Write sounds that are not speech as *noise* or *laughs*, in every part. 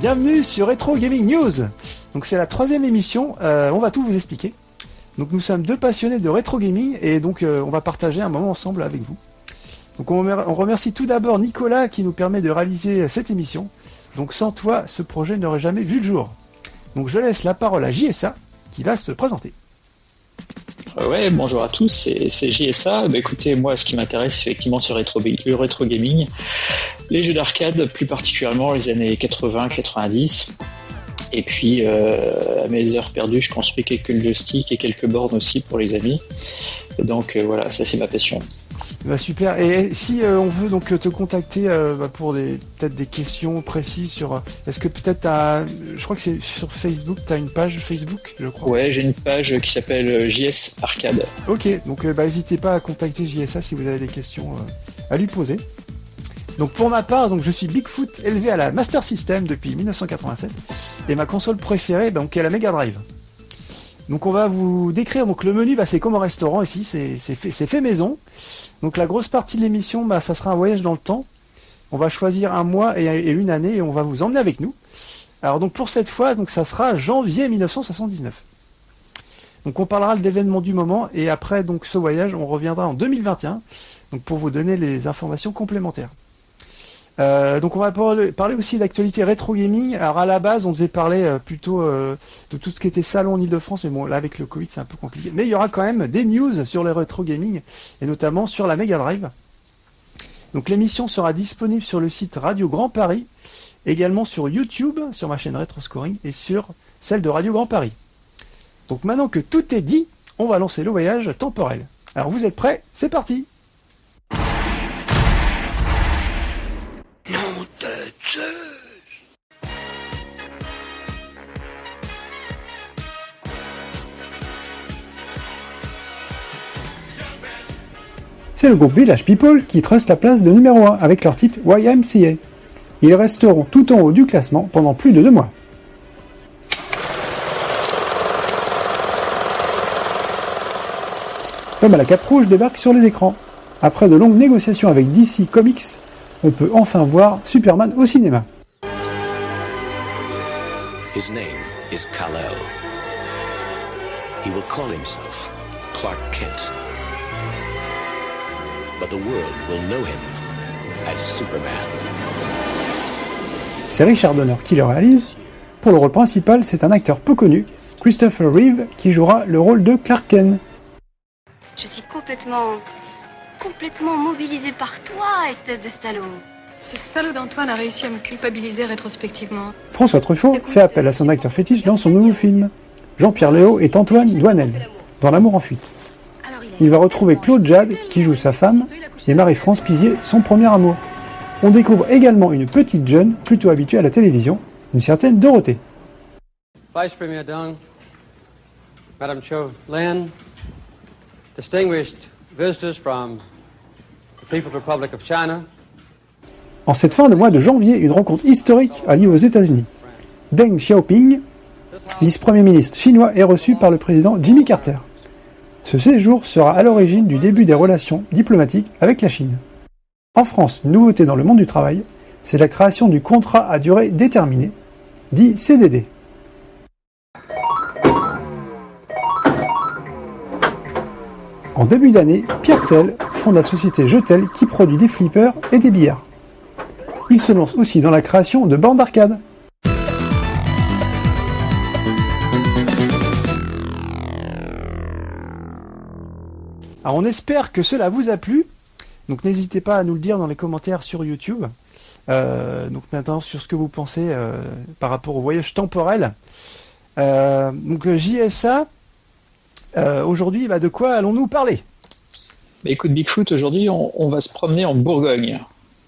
Bienvenue sur Retro Gaming News. Donc c'est la troisième émission. Euh, on va tout vous expliquer. Donc nous sommes deux passionnés de rétro gaming et donc euh, on va partager un moment ensemble avec vous. Donc on, remer- on remercie tout d'abord Nicolas qui nous permet de réaliser cette émission. Donc sans toi, ce projet n'aurait jamais vu le jour. Donc je laisse la parole à JSA qui va se présenter. Euh, Ouais, bonjour à tous, c'est c'est JSA. Bah, écoutez, moi, ce qui m'intéresse effectivement rétro, le rétro gaming, les jeux d'arcade, plus particulièrement les années 80-90. Et puis, euh, à mes heures perdues, je construis quelques joysticks et quelques bornes aussi pour les amis. Donc, euh, voilà, ça, c'est ma passion. Bah, super. Et si euh, on veut donc te contacter euh, bah, pour des peut-être des questions précises sur, euh, est-ce que peut-être t'as, je crois que c'est sur Facebook, tu as une page Facebook, je crois. Ouais, j'ai une page qui s'appelle euh, JS Arcade. Ok, donc euh, bah, n'hésitez pas à contacter JSA si vous avez des questions euh, à lui poser. Donc pour ma part, donc je suis Bigfoot élevé à la Master System depuis 1987 et ma console préférée donc est la Mega Drive. Donc on va vous décrire donc le menu, bah, c'est comme un restaurant ici, c'est c'est fait, c'est fait maison. Donc la grosse partie de l'émission, bah, ça sera un voyage dans le temps. On va choisir un mois et, une année et on va vous emmener avec nous. Alors donc pour cette fois, donc ça sera janvier 1979. Donc on parlera de l'événement du moment et après donc ce voyage, on reviendra en 2021 donc pour vous donner les informations complémentaires. Euh, donc on va parler aussi d'actualité rétro gaming. Alors à la base, on devait parler euh, plutôt euh, de tout ce qui était salon en Ile-de-France, mais bon là avec le Covid c'est un peu compliqué. Mais il y aura quand même des news sur les rétro gaming et notamment sur la Mega Drive. Donc l'émission sera disponible sur le site Radio Grand Paris, également sur YouTube, sur ma chaîne Retro Scoring et sur celle de Radio Grand Paris. Donc maintenant que tout est dit, on va lancer le voyage temporel. Alors vous êtes prêts? C'est parti C'est le groupe Village People qui trust la place de numéro 1 avec leur titre YMCA. Ils resteront tout en haut du classement pendant plus de deux mois. L'homme à la cape rouge débarque sur les écrans. Après de longues négociations avec DC Comics, on peut enfin voir Superman au cinéma. His name is. He will Clark Kent. But the world will know him as Superman. C'est Richard Donner qui le réalise. Pour le rôle principal, c'est un acteur peu connu, Christopher Reeve, qui jouera le rôle de Clark Kent. Je suis complètement. complètement mobilisée par toi, espèce de salaud. Ce salaud d'Antoine a réussi à me culpabiliser rétrospectivement. François Truffaut fait appel à son acteur fétiche dans son nouveau film. Jean-Pierre Léo est Antoine Douanel, dans L'amour en fuite. Il va retrouver Claude Jade, qui joue sa femme, et Marie-France Pizier, son premier amour. On découvre également une petite jeune, plutôt habituée à la télévision, une certaine Dorothée. Vice Premier Dong, Madam Cho Lin, distinguished visitors from the People's Republic of China, En cette fin de mois de janvier, une rencontre historique a lieu aux États-Unis. Deng Xiaoping, vice-premier ministre chinois, est reçu par le président Jimmy Carter. Ce séjour sera à l'origine du début des relations diplomatiques avec la Chine. En France, nouveauté dans le monde du travail, c'est la création du contrat à durée déterminée, dit CDD. En début d'année, Pierre Tell fonde la société Jetel qui produit des flippers et des billards. Il se lance aussi dans la création de bornes d'arcade. Alors on espère que cela vous a plu. Donc n'hésitez pas à nous le dire dans les commentaires sur YouTube. Euh, donc maintenant sur ce que vous pensez euh, par rapport au voyage temporel. Euh, donc JSA, aujourd'hui, bah, de quoi allons-nous parler? Bah, écoute, Bigfoot, aujourd'hui, on, on va se promener en Bourgogne.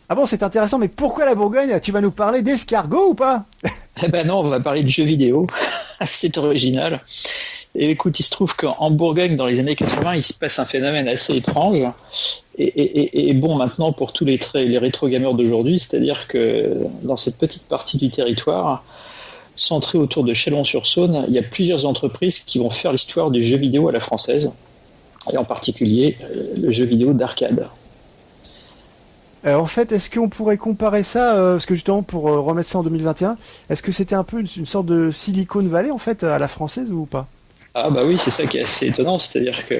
Ah bon, c'est intéressant, mais pourquoi la Bourgogne? Tu vas nous parler d'escargot ou pas? *laughs* Eh ben non, on va parler de jeux vidéo. *laughs* C'est original. Et écoute, il se trouve qu'en Bourgogne, dans les années 80, il se passe un phénomène assez étrange. Et, bon, maintenant, pour tous les, les rétro-gamers d'aujourd'hui, c'est-à-dire que dans cette petite partie du territoire, centrée autour de Chalon-sur-Saône, il y a plusieurs entreprises qui vont faire l'histoire du jeu vidéo à la française, et en particulier euh, le jeu vidéo d'arcade. Euh, en fait, est-ce qu'on pourrait comparer ça, euh, parce que justement pour remettre ça en 2021, est-ce que c'était un peu une, une sorte de Silicon Valley en fait à la française ou pas? Ah bah oui, c'est ça qui est assez étonnant, c'est-à-dire que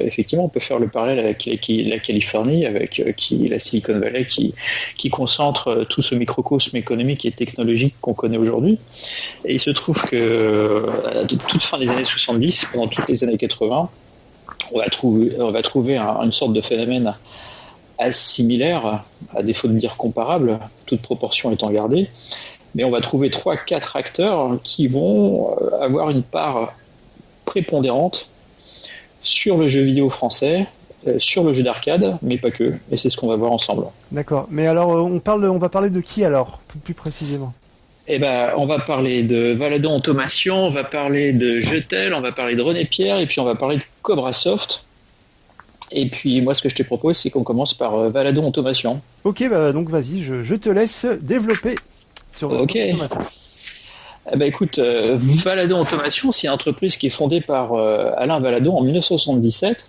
effectivement, on peut faire le parallèle avec la, Californie, avec euh, la Silicon Valley, qui, qui concentre euh, tout ce microcosme économique et technologique qu'on connaît aujourd'hui. Et il se trouve que euh, à toute fin des années 70, pendant toutes les années 80, on va trouver, on va trouver un- une sorte de phénomène similaire, à défaut de dire comparable, toute proportion étant gardée. Mais on va trouver trois, quatre acteurs qui vont avoir une part prépondérante sur le jeu vidéo français, euh, sur le jeu d'arcade, mais pas que. Et c'est ce qu'on va voir ensemble. D'accord. Mais alors, euh, on parle, on va parler de qui alors, plus, précisément? Eh ben, on va parler de Valadon Automation, on va parler de Jetel, on va parler de René Pierre, et puis on va parler de Cobra Soft. Et puis moi, ce que je te propose, c'est qu'on commence par euh, Valadon Automation. Ok, bah donc vas-y, je, je te laisse développer sur l'automation. Eh ben, écoute, euh, Valadon Automation, c'est une entreprise qui est fondée par euh, Alain Valadon en 1977,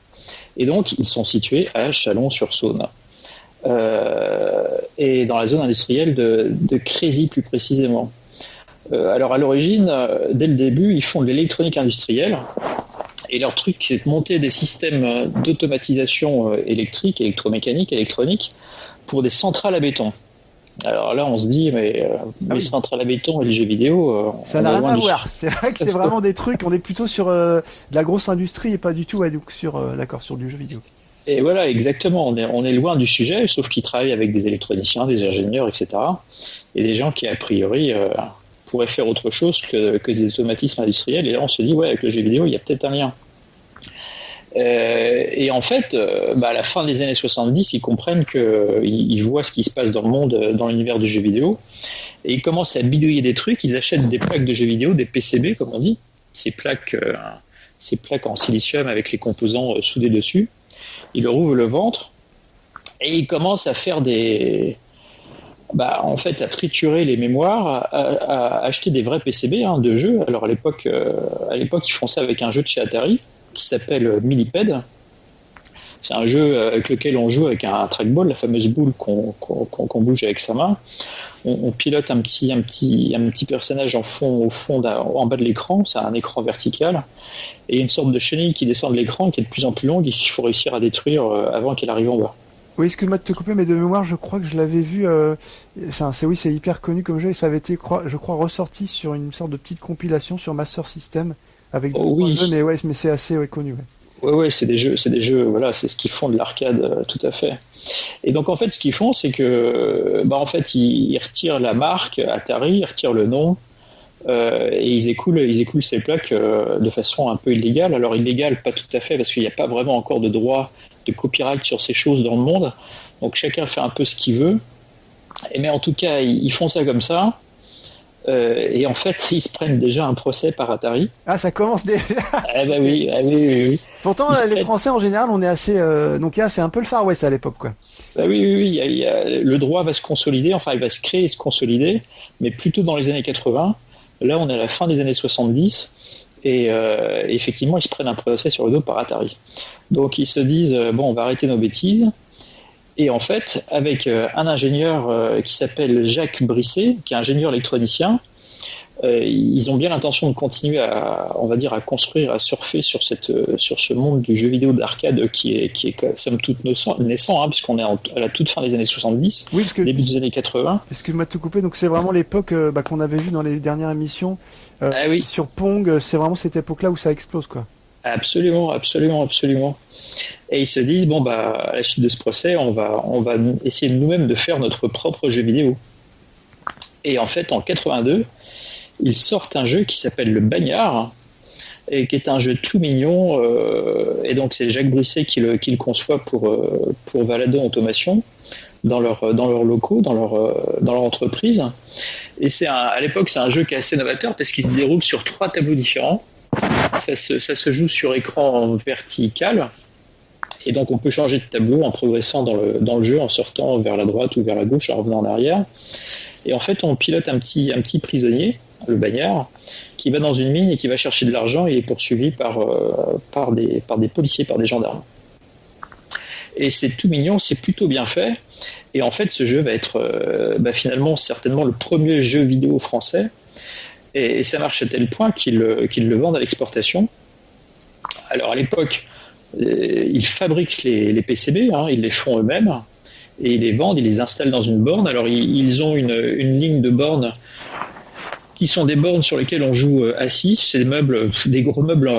et donc ils sont situés à Chalon-sur-Saône. Euh, et dans la zone industrielle de, de Crézy plus précisément. Alors à l'origine, dès le début, ils font de l'électronique industrielle. Et leur truc, c'est de monter des systèmes d'automatisation électrique, électromécanique, électronique, pour des centrales à béton. Alors là, on se dit, mais euh, les oui. centrales à béton et les jeux vidéo, euh, Ça on n'a rien à voir. *laughs* C'est vrai que c'est vraiment des trucs. On est plutôt sur euh, de la grosse industrie et pas du tout, ouais, donc sur, euh, d'accord, sur du jeu vidéo. Et voilà, exactement. On est, on est loin du sujet, sauf qu'ils travaillent avec des électroniciens, des ingénieurs, etc. Et des gens qui, a priori, euh, pourraient faire autre chose que, que des automatismes industriels. Et là, on se dit, ouais, avec le jeu vidéo, il y a peut-être un lien. Euh, et en fait, euh, bah, à la fin des années 70, ils comprennent qu'ils ils voient ce qui se passe dans le monde, euh, dans l'univers du jeu vidéo, et ils commencent à bidouiller des trucs. Ils achètent des plaques de jeux vidéo, des PCB, comme on dit, ces plaques, euh, ces plaques en silicium avec les composants euh, soudés dessus. Ils leur ouvrent le ventre et ils commencent à faire des, bah, en fait, à triturer les mémoires, à, acheter des vrais PCB hein, de jeux. Alors à l'époque, euh, à l'époque, ils font ça avec un jeu de chez Atari qui s'appelle Millipede. C'est un jeu avec lequel on joue avec un trackball, la fameuse boule qu'on bouge avec sa main. On, pilote un petit, personnage en fond, en bas de l'écran. C'est un écran vertical. Et une sorte de chenille qui descend de l'écran, qui est de plus en plus longue et qu'il faut réussir à détruire euh, avant qu'elle arrive en bas. Oui, excuse-moi de te couper, mais de mémoire, je crois que je l'avais vu. euh, Enfin, c'est oui, c'est hyper connu comme jeu et ça avait été, je crois, ressorti sur une sorte de petite compilation sur Master System avec Oh oui. jeux, mais ouais, mais c'est assez ouais, connu. ouais. Ouais, ouais, c'est des jeux, c'est des jeux, voilà, c'est ce qu'ils font de l'arcade, euh, tout à fait. Et donc en fait, ce qu'ils font, c'est que, bah en fait, ils, ils retirent la marque Atari, ils retirent le nom, euh, et ils écoulent, ils écoulent ces plaques euh, de façon un peu illégale. Alors illégale, pas tout à fait, parce qu'il n'y a pas vraiment encore de droit de copyright sur ces choses dans le monde. Donc chacun fait un peu ce qu'il veut. Et mais en tout cas, ils, ils font ça comme ça. Euh, et en fait, *laughs* ils se prennent déjà un procès par Atari. Ah, ça commence déjà. Ah *laughs* bah oui, ah oui, oui, oui. Pourtant, Ils les prennent- Français en général, on est assez. euh, donc, c'est un peu le Far West à l'époque, quoi. Bah oui, oui, oui, il y a- il y a- le droit va se consolider, enfin il va se créer et se consolider, mais plutôt dans les années 80. Là, on est à la fin des années 70, et euh, effectivement, ils se prennent un procès sur le dos par Atari. Donc ils se disent, euh, bon, on va arrêter nos bêtises. Et en fait, avec euh, un ingénieur euh, qui s'appelle Jacques Brisset, qui est ingénieur électronicien, euh, ils ont bien l'intention de continuer à, on va dire, à construire, à surfer sur cette, sur ce monde du jeu vidéo d'arcade qui est, qui est somme toute naissant, naissant hein, puisqu'on est en- à la toute fin des années 70, Oui, parce que. début des années 80. Excuse-moi de te couper, donc c'est vraiment l'époque bah, qu'on avait vu dans les dernières émissions euh, Ah oui. sur Pong. C'est vraiment cette époque-là où ça explose, quoi. Absolument, absolument, absolument. Et ils se disent bon bah à la suite de ce procès, on va essayer nous-mêmes de faire notre propre jeu vidéo. Et en fait, en 82, ils sortent un jeu qui s'appelle le Bagnard et qui est un jeu tout mignon. euh, et donc c'est Jacques Brisset qui le, conçoit pour euh, pour Valadon Automation dans leur dans leurs locaux, dans leur euh, dans leur entreprise. Et c'est à l'époque c'est un jeu qui est assez novateur parce qu'il se déroule sur trois tableaux différents. Ça se, joue sur écran vertical. Et donc on peut changer de tableau en progressant dans le, jeu, en sortant vers la droite ou vers la gauche, en revenant en arrière. Et en fait, on pilote un petit, prisonnier, le bagnard, qui va dans une mine et qui va chercher de l'argent et est poursuivi par, euh, par des policiers, par des gendarmes. Et c'est tout mignon, c'est plutôt bien fait. Et en fait, ce jeu va être euh, bah, finalement certainement le premier jeu vidéo français. Et, ça marche à tel point qu'ils le vendent à l'exportation. Alors à l'époque, euh, ils fabriquent les, PCB, hein, ils les font eux-mêmes et ils les vendent, ils les installent dans une borne. Alors ils, ont une, ligne de bornes qui sont des bornes sur lesquelles on joue euh, assis. C'est des meubles, des gros meubles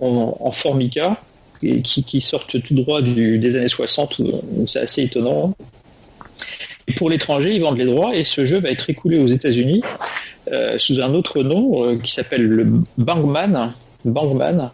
en, formica qui, sortent tout droit des années 60. C'est assez étonnant. Et pour l'étranger, ils vendent les droits et ce jeu va être écoulé aux États-Unis sous un autre nom qui s'appelle le Bangman. Bangman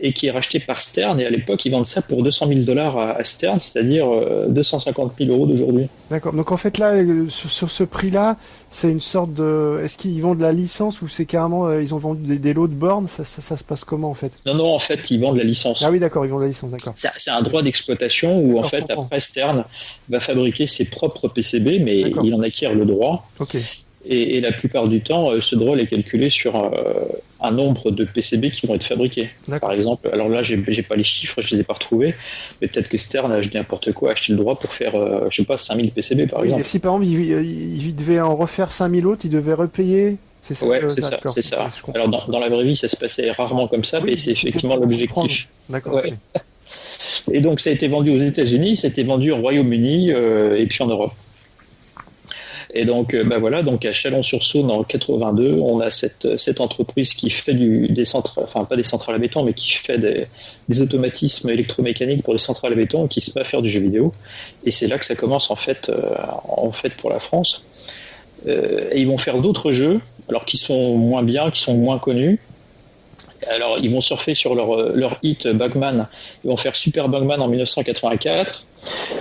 et qui est racheté par Stern. Et à l'époque, ils vendent ça pour 200 000 dollars à, Stern, c'est-à-dire 250 euh, 000 euros d'aujourd'hui. D'accord. Donc en fait, là, euh, sur, ce prix-là, c'est une sorte de. Est-ce qu'ils vendent la licence ou c'est carrément. Euh, ils ont vendu des, lots de bornes? Ça, ça, se passe comment en fait? Non, non, en fait, ils vendent la licence. Ah oui, d'accord, ils vendent la licence, d'accord. C'est un droit d'exploitation où en fait, après, Stern va fabriquer ses propres PCB, mais il en acquiert le droit. Ok. Et, la plupart du temps, euh, ce droit est calculé sur euh, un nombre de PCB qui vont être fabriqués. Par exemple, alors là, j'ai pas les chiffres, je les ai pas retrouvés, mais peut-être que Stern a n'importe quoi, acheté le droit pour faire, euh, je sais pas, 5000 PCB par exemple. si par exemple, il, devait en refaire 5000 autres, il devait repayer c'est ça, ouais, c'est ça, c'est ça. Alors dans, la vraie vie, ça se passait rarement comme ça, mais c'est effectivement l'objectif. D'accord. Et donc ça a été vendu aux États-Unis, ça a été vendu au Royaume-Uni et puis en Europe. Et donc, euh, bah voilà, donc à Chalon-sur-Saône en 82, on a cette, cette entreprise qui fait du, des centrales, enfin pas des centrales à béton, mais qui fait des, automatismes électromécaniques pour les centrales à béton, qui se met à faire du jeu vidéo. Et c'est là que ça commence en fait, euh, en fait pour la France. Euh, et ils vont faire d'autres jeux, alors qui sont moins bien, qui sont moins connus. Alors, ils vont surfer sur leur, leur hit Bugman. Ils vont faire Super Bugman en 1984.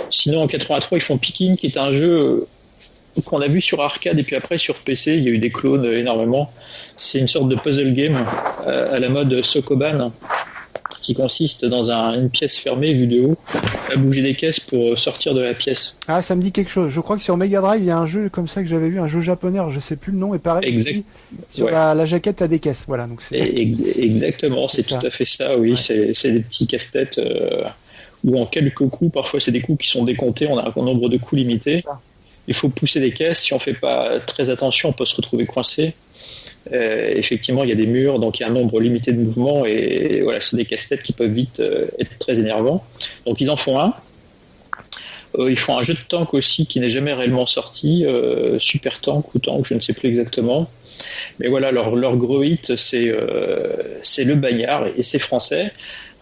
Sinon, en 83, ils font Picking, qui est un jeu qu'on a vu sur arcade et puis après sur PC, il y a eu des clones énormément. C'est une sorte de puzzle game euh, à la mode Sokoban qui consiste dans une pièce fermée vue de haut à bouger des caisses pour sortir de la pièce. Ah, ça me dit quelque chose. Je crois que sur Mega Drive, il y a un jeu comme ça que j'avais vu, un jeu japonais, je sais plus le nom, et pareil, exact. sur la, jaquette, à des caisses. Voilà, donc Exactement, c'est tout à fait ça, oui. C'est des petits casse-têtes euh, où en quelques coups, parfois c'est des coups qui sont décomptés, on a un nombre de coups limité il faut pousser des caisses. Si on ne fait pas très attention, on peut se retrouver coincé. Euh, effectivement, il y a des murs, donc il y a un nombre limité de mouvements et, voilà, c'est des casse-têtes qui peuvent vite euh, être très énervants. Donc ils en font un. Euh, ils font un jeu de tank aussi qui n'est jamais réellement sorti, Super Tank ou Tank, je ne sais plus exactement. Mais voilà, leur, leur gros hit, c'est le bagnard et c'est français.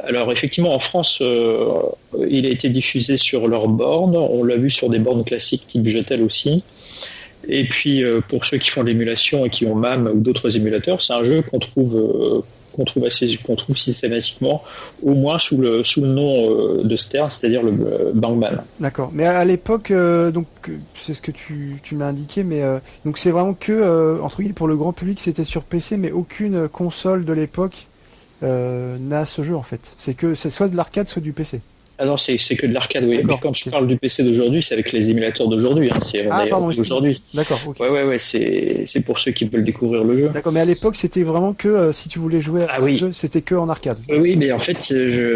Alors effectivement, en France, euh, il a été diffusé sur leurs bornes. On l'a vu sur des bornes classiques type Jetel aussi. Et puis euh, pour ceux qui font l'émulation et qui ont MAM ou d'autres émulateurs, c'est un jeu qu'on trouve euh, qu'on trouve assez trouve systématiquement au moins sous le sous le nom de Stern, c'est-à-dire le Bangman. D'accord. Mais à l'époque, donc c'est ce que tu, tu m'as indiqué, mais donc c'est vraiment que entre guillemets pour le grand public, c'était sur PC, mais aucune console de l'époque n'a ce jeu en fait. C'est que c'est soit de l'arcade, soit du PC. Ah non, c'est que de l'arcade, oui. Mais quand je parle du PC d'aujourd'hui, c'est avec les émulateurs d'aujourd'hui. Hein. C'est ah. D'accord. Ouais, ouais, ouais. C'est pour ceux qui veulent découvrir le jeu. D'accord, mais à l'époque, c'était vraiment que euh, si tu voulais jouer à ah, oui. jeu, c'était que en arcade. Oui, mais en fait,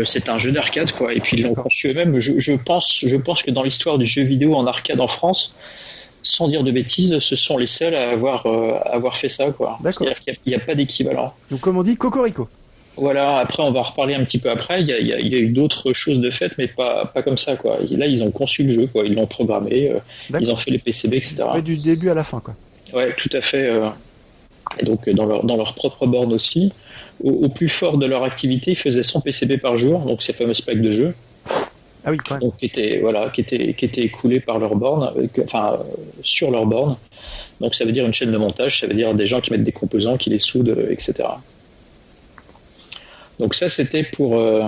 c'est un jeu d'arcade, quoi. Et puis ils l'ont conçu eux-mêmes. Je, je, pense, je pense que dans l'histoire du jeu vidéo en arcade en France, sans dire de bêtises, ce sont les seuls à avoir, euh, avoir fait ça, quoi. C'est-à-dire qu'il n'y a, a, pas d'équivalent. Donc, comme on dit, Cocorico. Voilà, après on va reparler un petit peu après. Il y a, eu d'autres choses de fait, mais pas, pas comme ça. Quoi. Là, ils ont conçu le jeu, quoi. ils l'ont programmé, euh, ils ont fait les PCB, etc. du début à la fin. Quoi. Ouais, tout à fait. Euh. et donc dans leur, dans leur propre borne aussi. Au, plus fort de leur activité, ils faisaient 100 PCB par jour, donc ces fameux packs de jeu. Ah oui, quand Donc, qui étaient, voilà, qui étaient, qui étaient écoulés par leur borne, enfin, sur leur borne. Donc ça veut dire une chaîne de montage, ça veut dire des gens qui mettent des composants, qui les soudent, etc. Donc ça c'était pour euh,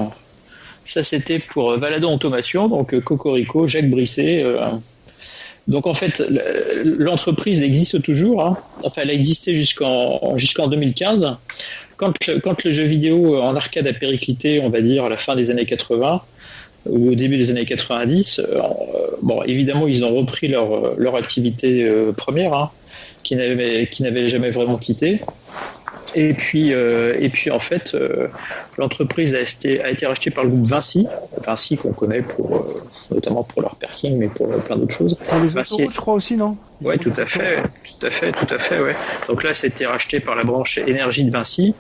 ça c'était pour euh, Valadon Automation, donc euh, Cocorico, Jacques Brisset. donc en fait l'entreprise existe toujours. Hein. Enfin elle a existé jusqu'en jusqu'en 2015. Quand le, quand le jeu vidéo en arcade a périclité, on va dire à la fin des années 80 ou au début des années 90, bon évidemment ils ont repris leur, leur activité première, hein, qui n'avait jamais vraiment quitté. Et puis, euh, et puis en fait, euh, l'entreprise a été, a été rachetée par le groupe Vinci, Vinci qu'on connaît pour, euh, notamment pour leur parking, mais pour plein d'autres choses. Pour les Vinci je crois aussi, non? Ouais, tout à fait, tout à fait, tout à fait, ouais. Donc là, c'était racheté par la branche énergie de Vinci,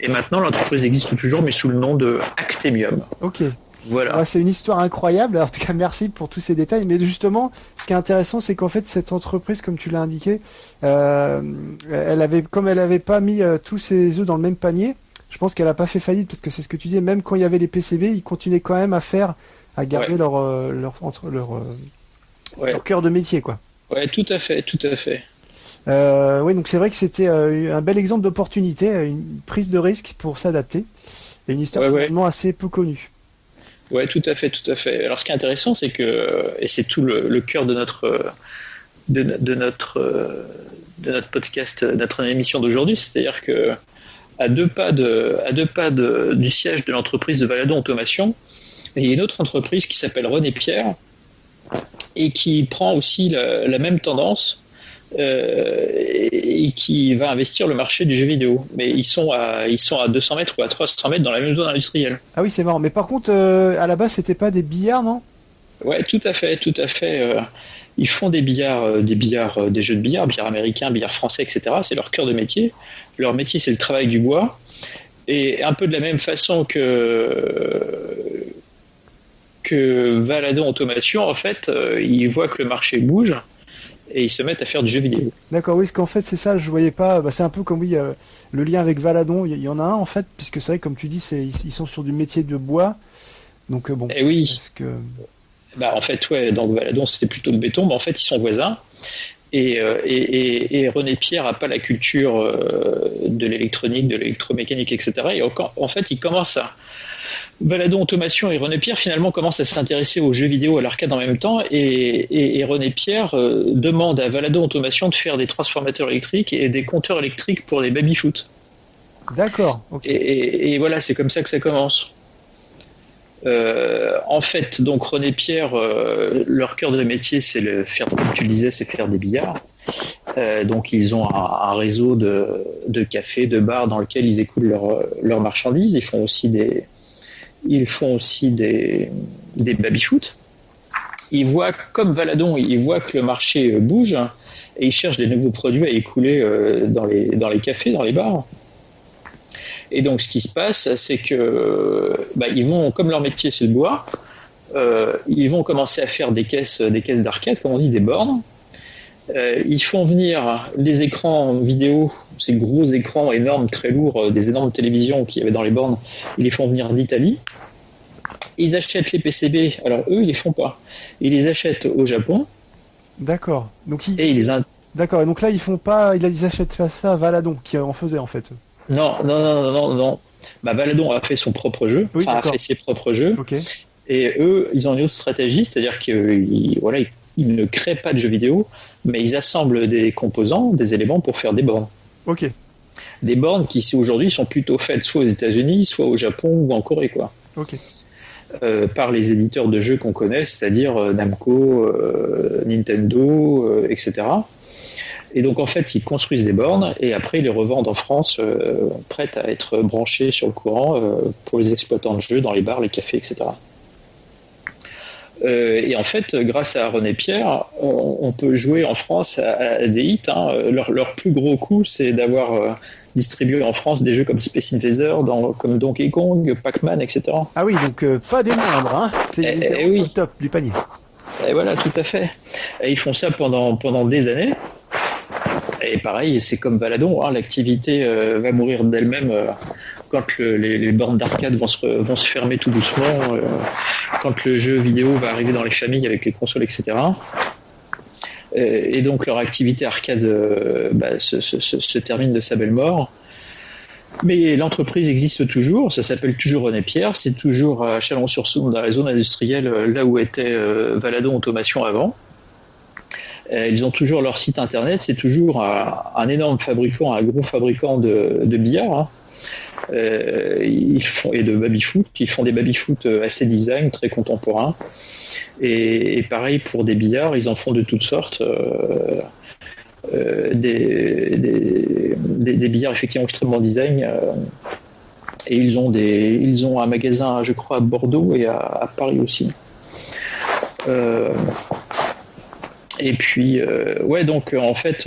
et maintenant l'entreprise existe toujours, mais sous le nom de Actemium. Ok. Voilà. Ouais, c'est une histoire incroyable. En tout cas, merci pour tous ces détails. Mais justement, ce qui est intéressant, c'est qu'en fait, cette entreprise, comme tu l'as indiqué, euh, elle avait, comme elle avait pas mis euh, tous ses œufs dans le même panier, je pense qu'elle a pas fait faillite parce que c'est ce que tu disais. Même quand il y avait les PCB, ils continuaient quand même à faire, à garder Ouais. leur, euh, leur, entre, leur, Ouais, leur cœur de métier, quoi. ouais, tout à fait, tout à fait. Oui, donc c'est vrai que c'était un bel exemple d'opportunité, une prise de risque pour s'adapter, et une histoire finalement assez peu connue. Ouais, tout à fait, tout à fait. Alors, ce qui est intéressant, c'est que, et c'est tout le, cœur de notre, de, notre, de notre podcast, notre émission d'aujourd'hui, c'est-à-dire que à deux pas du siège de l'entreprise de Valadon Automation, il y a une autre entreprise qui s'appelle René Pierre et qui prend aussi la même tendance. Euh, et qui va investir le marché du jeu vidéo. Mais ils sont à, ils sont à 200 mètres ou à 300 mètres dans la même zone industrielle. Ah oui, c'est marrant. Mais par contre, euh, à la base, c'était pas des billards, non? Ouais, tout à fait, tout à fait. euh, ils font des billards, des billards, des jeux de billard, billard américain, billard français, etc. C'est leur cœur de métier. Leur métier, c'est le travail du bois. Et un peu de la même façon que que Valadon Automation, en fait, ils voient que le marché bouge et ils se mettent à faire du jeu vidéo. D'accord, oui, parce qu'en fait, c'est ça, je voyais pas. Bah, c'est un peu comme oui, euh, le lien avec Valadon. Il y, en a un en fait, puisque c'est vrai, comme tu dis, ils, ils sont sur du métier de bois. Donc euh, bon. Et oui, Parce que Bah, en fait, ouais, donc Valadon, c'était plutôt le béton, mais en fait, ils sont voisins. Et, euh, et, et- et René Pierre n'a pas la culture de l'électronique, de l'électromécanique, etc. Et en, en fait, il commence à. Valadon Automation et René Pierre finalement commencent à s'intéresser aux jeux vidéo à l'arcade en même temps et, et- et René Pierre euh, demande à Valadon Automation de faire des transformateurs électriques et des compteurs électriques pour les baby-foot. d'accord. Et, voilà, c'est comme ça que ça commence. Euh, en fait, donc René Pierre, euh, leur cœur de métier, c'est le faire, comme tu le disais, c'est faire des billards. Euh, donc ils ont un, un réseau de, de cafés, de bars dans lequel ils écoulent leurs leurs marchandises. Ils font aussi des, ils font aussi des, des baby-foot. Ils voient, comme Valadon, ils voient que le marché euh, bouge et ils cherchent des nouveaux produits à écouler euh, dans les, dans les cafés, dans les bars. Et donc, ce qui se passe, c'est que bah, ils vont, comme leur métier c'est le bois, euh, ils vont commencer à faire des caisses, des caisses d'arcade, comme on dit, des bornes. Euh, ils font venir les écrans vidéo, ces gros écrans énormes, très lourds, euh, des énormes télévisions qu'il y avait dans les bornes, ils les font venir d'Italie. Ils achètent les PCB, alors eux, ils les font pas. Ils les achètent au Japon D'accord. Donc ils, et ils les d'accord. Et donc là, ils font pas, ils, achètent pas ça à Valadon, qui en faisait en fait. Non, non, non, non, non. Bah, Valadon a fait son propre jeu, Oui, enfin a fait ses propres jeux. Ok. Et eux, ils ont une autre stratégie, c'est-à-dire qu'ils voilà, ils ne créent pas de jeux vidéo, mais ils assemblent des composants, des éléments pour faire des bornes. Ok. Des bornes qui aujourd'hui sont plutôt faites soit aux États-Unis, soit au Japon ou en Corée, quoi. Ok. Euh, par les éditeurs de jeux qu'on connaît, c'est-à-dire euh, Namco, euh, Nintendo, etc. Et donc en fait, ils construisent des bornes et après ils les revendent en France, prêtes à être branchées sur le courant pour les exploitants de jeux dans les bars, les cafés, etc. Euh, et en fait, grâce à René Pierre, on, on peut jouer en France à, à des hits. hein. Leur, leur plus gros coup, c'est d'avoir euh, distribué en France des jeux comme Space Invader, dans, comme Donkey Kong, Pac-Man, etc. Ah oui, donc euh, pas des moindres, hein. C'est Eh, eh oui. le top du panier. Et voilà, tout à fait. Et ils font ça pendant, pendant des années. Et pareil, c'est comme Valadon, hein, l'activité va mourir d'elle-même quand le- les, bornes d'arcade vont se, fermer tout doucement, euh, quand le jeu vidéo va arriver dans les familles avec les consoles, etc. Euh, Et donc leur activité arcade euh, bah, se, termine de sa belle mort. Mais l'entreprise existe toujours, ça s'appelle toujours René Pierre, c'est toujours à Chalon-sur-Saône, dans la zone industrielle, là où était Valadon Automation avant. Ils ont toujours leur site internet, c'est toujours un, un énorme fabricant, un gros fabricant de, de billard. hein. Euh, ils font, et de baby-foot, ils font des baby-foot euh, assez design, très contemporains. Et, pareil pour des billards, ils en font de toutes sortes. euh, des, des, billards effectivement extrêmement design. et ils ont, des, ils ont un magasin, je crois, à Bordeaux et à, Paris aussi. Et puis, ouais, donc en fait,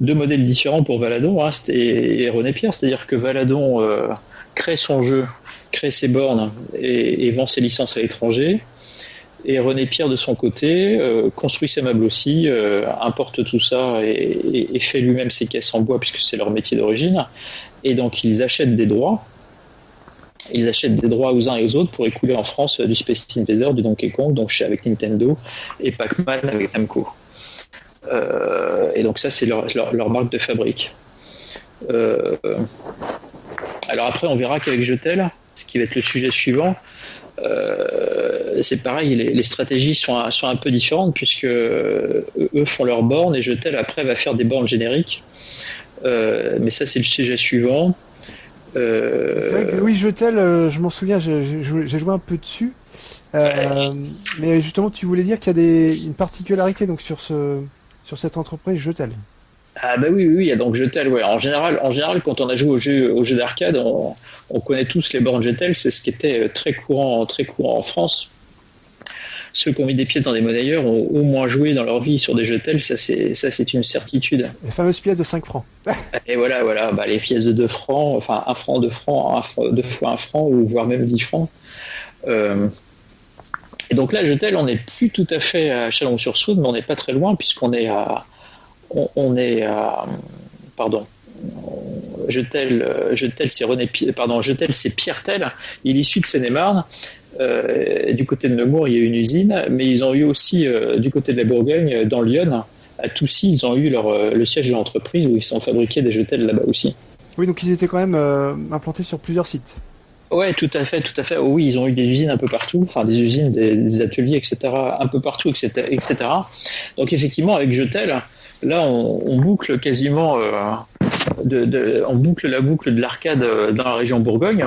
deux modèles différents pour Valadon c'était- et René Pierre, c'est-à-dire que Valadon euh, crée son jeu, crée ses bornes et, et vend ses licences à l'étranger. Et René Pierre, de son côté, euh, construit ses meubles aussi, euh, importe tout ça et, et- et fait lui-même ses caisses en bois puisque c'est leur métier d'origine. Et donc ils achètent des droits. Ils achètent des droits aux uns et aux autres pour écouler en France du Space Invader, du Donkey Kong, donc chez avec Nintendo, et Pac-Man avec Namco. Euh, et donc ça, c'est leur, marque de fabrique. Euh, alors après, on verra qu'avec Jetel, ce qui va être le sujet suivant, euh, c'est pareil, les, stratégies sont un, peu différentes puisque eux font leurs bornes et Jetel après va faire des bornes génériques. Mais ça, c'est le sujet suivant. Euh, C'est je m'en souviens, j'ai joué, un peu dessus. Mais justement, tu voulais dire qu'il y a une particularité donc sur ce sur cette entreprise Jetel. Ah bah oui, oui, oui, il y a donc Jetel, ouais. En général, en général, quand on a joué au jeu, au jeu d'arcade, on, on connaît tous les bornes Jetel, c'est ce qui était très courant, très courant en France. Ceux qui ont mis des pièces dans des monnayeurs ont au moins joué dans leur vie sur des Jetel, ça c'est ça c'est une certitude. Les fameuses pièces de 5 francs. *laughs* Et voilà, voilà, bah, les pièces de 2 francs, enfin 1 franc, 2 francs, 1 franc, 2 fois 1 franc, ou voire même 10 francs. Euh, et donc là, Jetel, on n'est plus tout à fait à Chalon-sur-Saône, mais on n'est pas très loin, puisqu'on est à. Pardon. Jetel, euh, Jetel c'est René, pardon, Jetel, c'est Pierre Tel. Il est issu de Seine-et-Marne. Euh, du côté de Nemours, il y a une usine, mais ils ont eu aussi euh, du côté de la Bourgogne, dans Lyon, à Toussy, ils ont eu leur, le siège de l'entreprise où ils sont fabriqués des jetels là-bas aussi. Oui, donc ils étaient quand même implantés sur plusieurs sites. Ouais, tout à fait, tout à fait. Oh oui, ils ont eu des usines un peu partout, enfin des usines, des, des ateliers, etc., un peu partout, etc., etc. Donc effectivement, avec Jetel, là, on, on boucle quasiment, euh, de, de- on boucle la boucle de l'arcade euh, dans la région Bourgogne.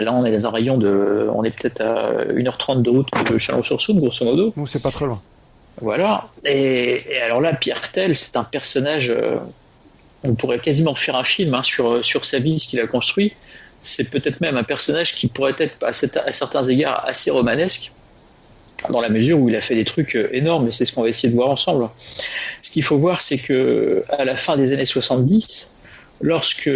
Là, on est dans un rayon de, on est peut-être à 1h30 de route de Chalon-sur-Saône, grosso modo. Donc c'est pas très loin. Voilà. Et, et alors là, Pierre Tell, c'est un personnage. euh, on pourrait quasiment faire un film hein, sur, sur sa vie, ce qu'il a construit. C'est peut-être même un personnage qui pourrait être à, certains égards assez romanesque, dans la mesure où il a fait des trucs euh, énormes, et c'est ce qu'on va essayer de voir ensemble. Ce qu'il faut voir, c'est que à la fin des années 70, lorsque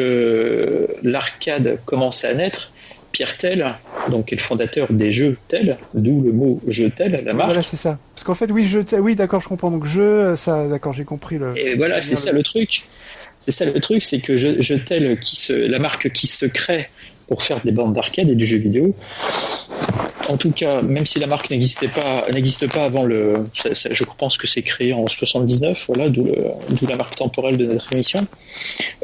l'arcade commence à naître, Pierre Tell, donc est le fondateur des jeux Tell, d'où le mot jeu Tell, la marque. Voilà, c'est ça. Parce qu'en fait, oui, je, oui, d'accord, je comprends. Donc je, ça, d'accord, j'ai compris le. Et voilà, c'est ça le truc. C'est ça le truc, c'est que je, Jetel, qui se, la marque qui se crée pour faire des bandes d'arcade et du jeu vidéo. En tout cas, même si la marque n'existait pas, n'existe pas avant le, je pense que c'est créé en 79, voilà, d'où la marque temporelle de notre émission.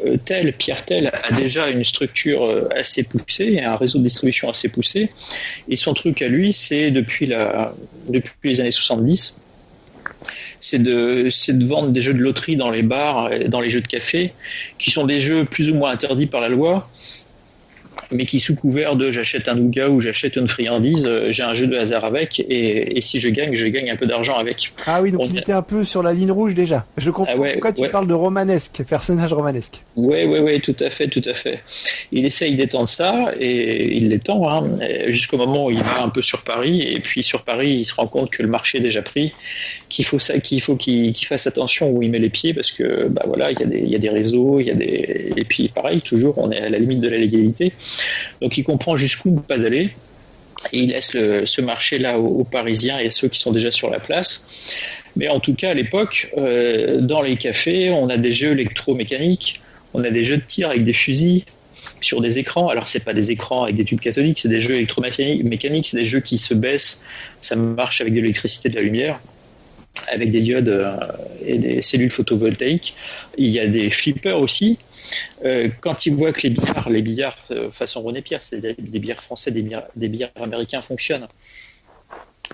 Euh, Tel, Pierre Tel a déjà une structure euh, assez poussée, un réseau de distribution assez poussé, et son truc à lui, c'est depuis les années 70, c'est de, de vendre des jeux de loterie dans les bars, et dans les jeux de café, qui sont des jeux plus ou moins interdits par la loi, mais qui sous couvert de j'achète un nougat ou j'achète une friandise, euh, j'ai un jeu de hasard avec, et, et si je gagne, je gagne un peu d'argent avec. Ah oui, donc On il était un peu sur la ligne rouge déjà. Je comprends Ah ouais, pourquoi tu parles de romanesque, personnage romanesque. Ouais, ouais, ouais, tout à fait, tout à fait. Il essaye d'étendre ça et il l'étend hein, jusqu'au moment où il va un peu sur Paris et puis sur Paris, il se rend compte que le marché est déjà pris, qu'il faut ça, qu'il faut qu'il fasse attention où il met les pieds parce que bah voilà, il y a des, il y a des réseaux, il y a des et puis pareil, toujours, on est à la limite de la légalité. Donc il comprend jusqu'où ne pas aller. Et il laisse ce marché-là aux, aux Parisiens et à ceux qui sont déjà sur la place. Mais en tout cas, à l'époque, euh, dans les cafés, on a des jeux électromécaniques, on a des jeux de tir avec des fusils sur des écrans. Alors, c'est pas des écrans avec des tubes cathodiques, c'est des jeux électromécaniques, mécaniques, c'est des jeux qui se baissent. Ça marche avec de l'électricité, de la lumière, avec des diodes euh, et des cellules photovoltaïques. Il y a des flippers aussi. Euh, quand ils voient que les billards, les billards euh, façon René Pierre, c'est-à-dire des billards français, des billards, américains fonctionnent,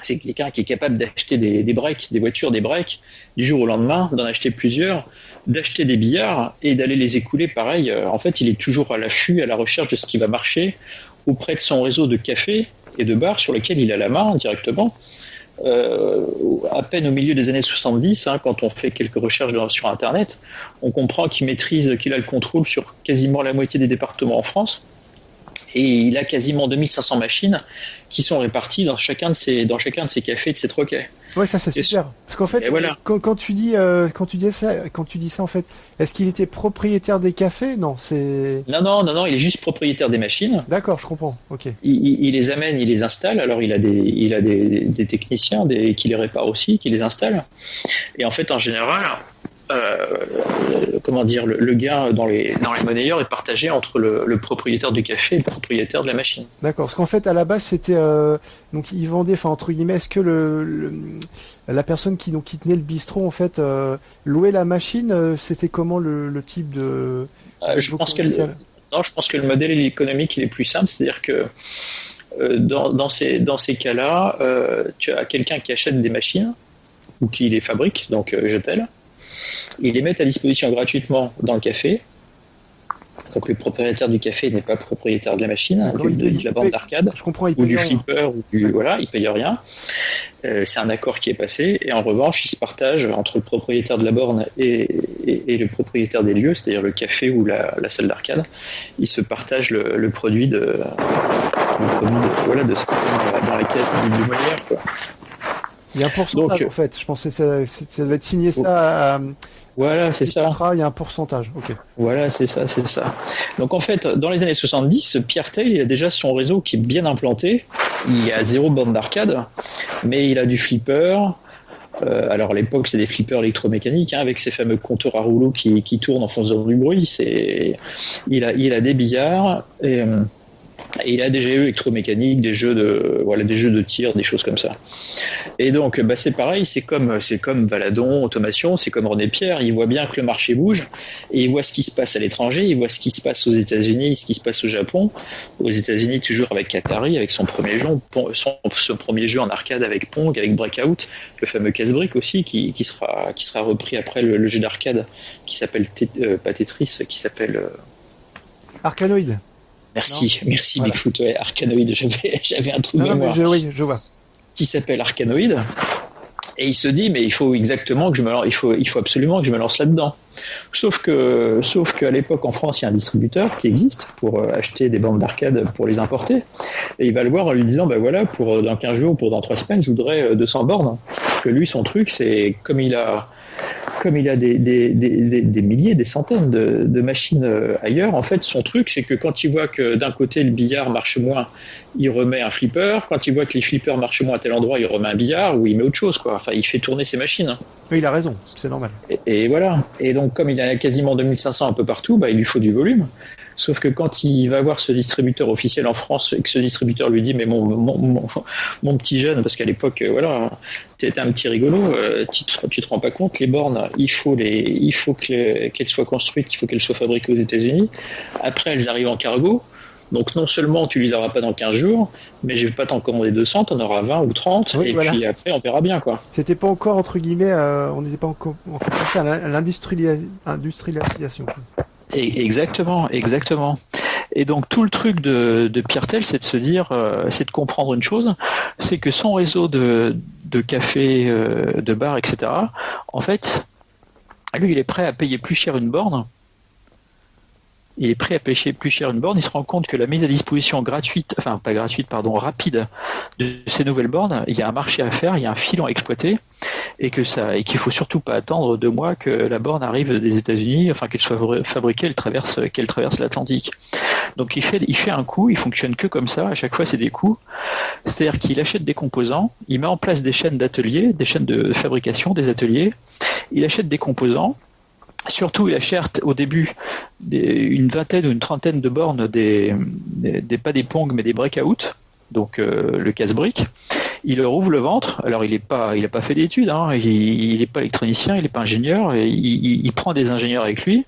c'est quelqu'un qui est capable d'acheter des, des breaks, des voitures, des breaks, du jour au lendemain, d'en acheter plusieurs, d'acheter des billards et d'aller les écouler pareil. Euh, En fait, il est toujours à l'affût, à la recherche de ce qui va marcher auprès de son réseau de cafés et de bars sur lesquels il a la main directement. Euh, à peine au milieu des années 70, hein, quand on fait quelques recherches sur Internet, on comprend qu'il maîtrise, qu'il a le contrôle sur quasiment la moitié des départements en France et il a quasiment 2500 machines qui sont réparties dans chacun de ces, dans chacun de ces cafés, de ces troquets. Ouais, ça c'est super. Parce qu'en fait, quand, tu dis, euh, quand tu dis ça, quand tu dis ça, en fait, est-ce qu'il était propriétaire des cafés? Non, c'est. Non, non, non, non, il est juste propriétaire des machines. D'accord, je comprends. Ok. Il, les amène, il les installe. Alors il a des, il a des, des techniciens des, qui les réparent aussi, qui les installent. Et en fait, en général, comment dire, le, gain dans les, dans les monnayeurs est partagé entre le, propriétaire du café et le propriétaire de la machine. D'accord. Parce qu'en fait, à la base, c'était euh, donc ils vendaient, enfin entre guillemets, est-ce que le, la personne qui donc qui tenait le bistrot en fait euh, louait la machine, c'était comment le, type de Je pense que non, je pense que le modèle économique il est plus simple, c'est-à-dire que dans, dans, ces, dans ces cas-là, tu as quelqu'un qui achète des machines ou qui les fabrique, donc Jetel, ils les mettent à disposition gratuitement dans le café. Donc le propriétaire du café n'est pas propriétaire de la machine, de, la bande d'arcade, ou du flipper, ou du voilà, il paye rien. Euh, c'est un accord qui est passé, et en revanche, il se partage entre le propriétaire de la borne et, le propriétaire des lieux, c'est-à-dire le café ou la, salle d'arcade. Ils se partagent le, produit de, le produit de, voilà, de ce dans la caisse du Molière. Quoi. Il y a un pourcentage en fait. Je pensais que ça, ça devait être signé ça. À, voilà, c'est ça. il y a un pourcentage. Ok. Voilà, c'est ça, c'est ça. Donc en fait, dans les années 70, Pierre Tail, il a déjà son réseau qui est bien implanté. Il y a zéro bande d'arcade, mais il a du flipper. Euh, alors à l'époque, c'est des flippers électromécaniques hein, avec ces fameux compteurs à rouleau qui, qui tournent en faisant du bruit. C'est, il a, il a des billards et euh, et il a des jeux électromécaniques, des jeux de voilà, des jeux de tir, des choses comme ça. Et donc, bah, c'est pareil, c'est comme c'est comme Valadon, Automation, c'est comme René Pierre. Il voit bien que le marché bouge et il voit ce qui se passe à l'étranger, il voit ce qui se passe aux États-Unis, ce qui se passe au Japon. Aux États-Unis, toujours avec Atari, avec son premier jeu, son, premier jeu en arcade avec Pong, avec Breakout, le fameux casse-brique aussi, qui, qui, sera qui sera repris après le, jeu d'arcade qui s'appelle euh, pas Tetris, qui s'appelle euh. Merci, merci Bigfoot. Arcanoid, *laughs* j'avais un trou de mémoire. je, oui, je vois. Qui s'appelle Arcanoid. Et il se dit, mais il faut exactement que je me lance, il faut, il faut absolument que je me lance là-dedans. Sauf que, sauf qu'à l'époque en France, il y a un distributeur qui existe pour euh, acheter des bandes d'arcade pour les importer. Et il va le voir en lui disant, ben voilà, pour euh, dans 15 jours, pour dans 3 semaines, je voudrais 200 euh, bornes. Que lui, son truc, c'est comme il a, comme il a des, des, milliers, des centaines de, machines euh, ailleurs, en fait, son truc, c'est que quand il voit que d'un côté le billard marche moins, il remet un flipper. Quand il voit que les flippers marchent moins à tel endroit, il remet un billard ou il met autre chose. Quoi. Enfin, il fait tourner ses machines. Oui, il a raison, c'est normal. Et, voilà. Et donc, comme il a quasiment 2500 un peu partout, bah, il lui faut du volume. Sauf que quand il va voir ce distributeur officiel en France et que ce distributeur lui dit mais mon, mon, petit jeune, parce qu'à l'époque, euh, voilà, tu étais un petit rigolo, euh, tu, te, te rends pas compte, les bornes, il faut, les, il faut qu'elles soient construites, il faut qu'elles soient fabriquées aux États-Unis. Après, elles arrivent en cargo. Donc non seulement tu les auras pas dans 15 jours, mais je vais pas t'en commander 200, tu en auras 20 ou 30, et puis après on verra bien quoi. C'était pas encore entre guillemets, euh, on n'était pas encore, encore à l'industrialisation. Exactement, exactement. Et donc tout le truc de, de Pierre c'est de se dire, euh, c'est de comprendre une chose, c'est que son réseau de, de cafés, euh, de bars, etc. En fait, lui, il est prêt à payer plus cher une borne il est prêt à pêcher plus cher une borne, il se rend compte que la mise à disposition gratuite, enfin pas gratuite, pardon, rapide de ces nouvelles bornes, il y a un marché à faire, il y a un filon à exploiter, et que ça, et qu'il faut surtout pas attendre deux mois que la borne arrive des États-Unis, enfin qu'elle soit fabriquée, qu'elle traverse, l'Atlantique. Donc il fait, fait un coup, il fonctionne que comme ça. À chaque fois, c'est des coûts. C'est-à-dire qu'il achète des composants, il met en place des chaînes d'ateliers, des chaînes de fabrication, des ateliers. Il achète des composants, Surtout, il achète au début une vingtaine ou une trentaine de bornes, des, pas des Pong, mais des breakout, donc euh, le casse-brique. Il leur ouvre le ventre. Alors, il n'a pas, il pas fait d'études. Hein. il n'est pas électronicien, il n'est pas ingénieur. il, prend des ingénieurs avec lui,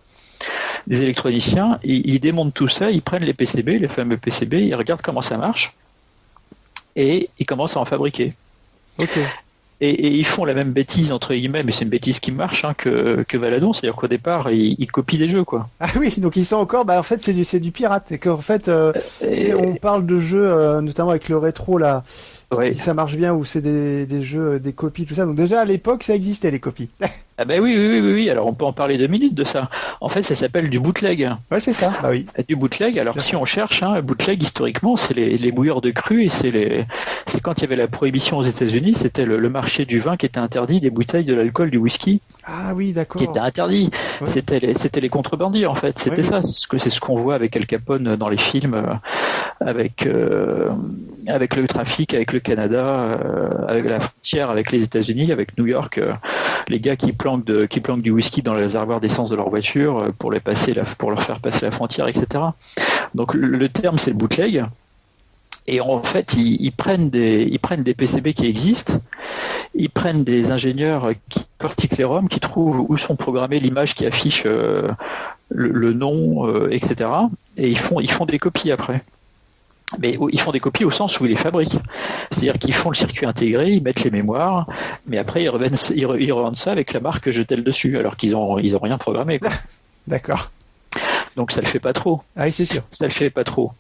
des électroniciens. Il, il démonte tout ça. Ils prennent les PCB, les fameux PCB. Ils regardent comment ça marche et ils commencent à en fabriquer. Et, et ils font la même bêtise entre guillemets, mais c'est une bêtise qui marche hein, que, que Valadon, c'est-à-dire qu'au départ ils, ils copient des jeux quoi. Ah oui, donc ils sont encore, bah en fait c'est du, c'est du pirate. Et qu'en fait, euh, Et- on parle de jeux, euh, notamment avec le rétro là, Ouais. ça marche bien, où c'est des, des jeux, euh, des copies, tout ça. Donc déjà à l'époque ça existait les copies. *laughs* Ah ben oui, oui, oui, oui, alors on peut en parler deux minutes de ça. En fait, ça s'appelle du bootleg. ouais, c'est ça. Bah oui. Du bootleg, alors si on cherche, hein, bootleg historiquement, c'est les, les bouilleurs de cru et c'est les, c'est quand il y avait la prohibition aux États-Unis, c'était le, le marché du vin qui était interdit, des bouteilles de l'alcool, du whisky Ah oui, d'accord. qui était interdit. Ouais. C'était les, c'était les contrebandiers en fait. C'était ça. C'est ce que c'est ce qu'on voit avec Al Capone dans les films, euh, avec euh, avec le trafic, avec le Canada, euh, avec la frontière, avec les États-Unis, avec New York. les gars qui qui planquent du whisky dans les réservoirs d'essence de leur voiture euh, pour les passer la, pour leur faire passer la frontière, etc. Donc le, le terme c'est le bootleg. Et en fait, ils, prennent des, ils prennent des PCB qui existent, ils prennent des ingénieurs qui cortiquent les ROM, qui trouvent où sont programmées l'image qui affiche euh, le, le nom, euh, etc. Et ils font, ils font des copies après. Mais ils font des copies au sens où ils les fabriquent. C'est-à-dire qu'ils font le circuit intégré, ils mettent les mémoires, mais après ils revendent, ils re- ils revendent ça avec la marque Jetel dessus, alors qu'ils ont, ils ont rien programmé. quoi. *laughs* D'accord. Donc ça le fait pas trop. Ah oui, c'est sûr. Ça le fait pas trop.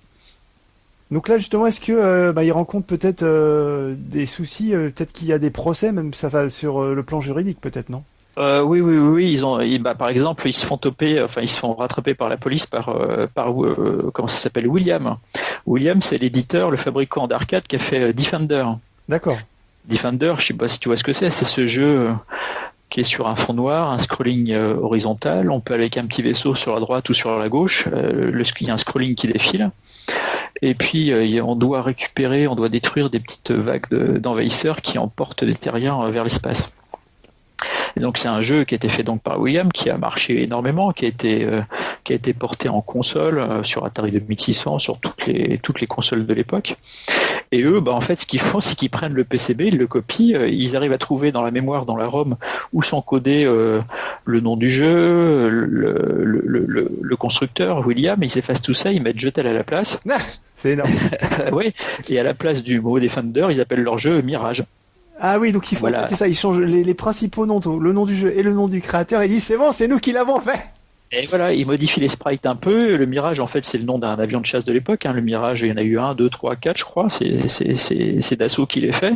Donc là justement, est-ce que euh, bah, ils rencontrent peut-être euh, des soucis, euh, peut-être qu'il y a des procès, même ça va sur le plan juridique, peut-être non? Euh, oui, oui, oui, oui, ils ont, ils- bah, par exemple, ils se font toper, enfin, ils se font rattraper par la police par, euh, par euh, comment ça s'appelle, William. William, c'est l'éditeur, le fabricant d'arcade qui a fait euh, Defender. D'accord. Defender, je sais pas si tu vois ce que c'est, c'est ce jeu euh, qui est sur un fond noir, un scrolling euh, horizontal. On peut aller avec un petit vaisseau sur la droite ou sur la gauche. Le, il y a un scrolling qui défile. Et puis on doit récupérer, on doit détruire des petites vagues de- d'envahisseurs qui emportent des terriens vers l'espace. Et donc c'est un jeu qui a été fait donc par William, qui a marché énormément, qui a été euh, qui a été porté en console euh, sur Atari 2600, sur toutes les toutes les consoles de l'époque. Et eux, bah en fait, ce qu'ils font, c'est qu'ils prennent le PCB, ils le copient, euh, ils arrivent à trouver dans la mémoire, dans la ROM, où sont codés le nom du jeu, le, le, le, constructeur William, ils effacent tout ça, ils mettent Jetel à la place. C'est énorme. *laughs* ouais. Et à la place du mot Defender, ils appellent leur jeu Mirage. Ah oui, donc il faut Voilà. ça, ils changent les, les principaux noms, le nom du jeu et le nom du créateur, et ils disent c'est bon, c'est nous qui l'avons fait. Et voilà, ils modifient les sprites un peu. Le Mirage, en fait, c'est le nom d'un avion de chasse de l'époque. hein. Le Mirage, il y en a eu un, deux, trois, quatre, je crois. C'est, Dassault qui les fait.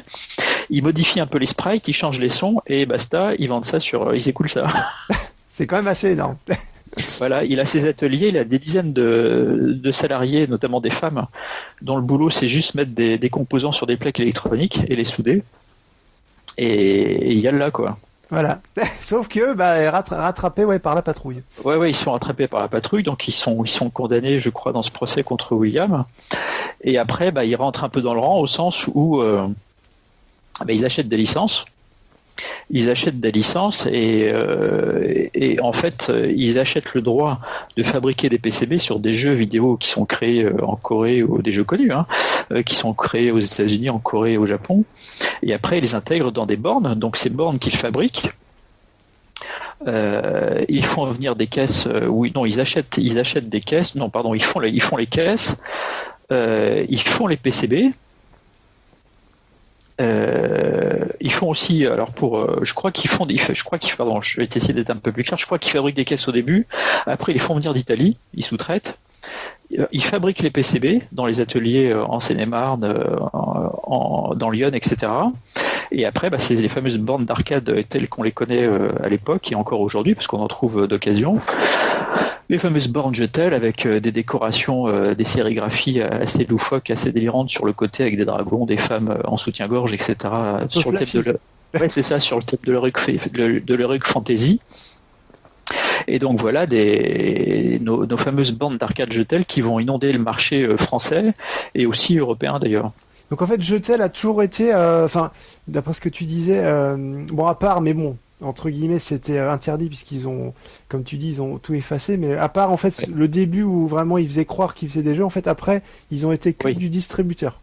Ils modifient un peu les sprites, ils changent les sons et basta. Ils vendent ça sur, ils écoulent ça. *laughs* C'est quand même assez énorme. *laughs* Voilà, il a ses ateliers, il a des dizaines de, de salariés, notamment des femmes, dont le boulot c'est juste mettre des, des composants sur des plaques électroniques et les souder. Et il y a là quoi. Voilà. *laughs* Sauf que bah rattra- rattrapés ouais par la patrouille. Ouais, ouais, ils sont rattrapés par la patrouille, donc ils sont, ils sont condamnés, je crois, dans ce procès contre William. Et après, bah, ils rentrent un peu dans le rang au sens où euh, bah, ils achètent des licences. Ils achètent des licences et, euh, en fait, euh, ils achètent le droit de fabriquer des PCB sur des jeux vidéo qui sont créés euh, en Corée ou des jeux connus, hein, qui sont créés aux États-Unis, en Corée et au Japon. Et après, ils les intègrent dans des bornes. Donc, ces bornes qu'ils fabriquent, ils font venir des caisses. oui, non, ils achètent, ils achètent des caisses. Non, pardon, ils font les, ils font les caisses. ils font les PCB. Euh, ils font aussi, alors pour, euh, je crois qu'ils font, je crois qu'ils, pardon, je vais essayer d'être un peu plus clair. Je crois qu'ils fabriquent des caisses au début. Après, ils les font venir d'Italie. Ils sous-traitent. Ils fabriquent les PCB dans les ateliers euh, en Seine-et-Marne, euh, dans Lyon, etc. Et après, bah, c'est les fameuses bornes d'arcade euh, telles qu'on les connaît euh, à l'époque et encore aujourd'hui, parce qu'on en trouve euh, d'occasion. Les fameuses bornes Jetel avec euh, des décorations, euh, des sérigraphies euh, assez loufoques, assez délirantes sur le côté avec des dragons, des femmes en soutien-gorge, etc. Sur le thème de le... *laughs* ouais, c'est ça, sur le thème de l'heroic de fantasy. Et donc voilà des, nos, nos fameuses bandes d'arcade Jetel qui vont inonder le marché français et aussi européen d'ailleurs. Donc en fait, Jetel a toujours été, euh, enfin, d'après ce que tu disais, euh, bon à part, mais bon, entre guillemets, c'était interdit puisqu'ils ont, comme tu dis, ils ont tout effacé. Mais à part en fait Ouais. le début où vraiment ils faisaient croire qu'ils faisaient des jeux, en fait après, ils ont été que Oui. du distributeur.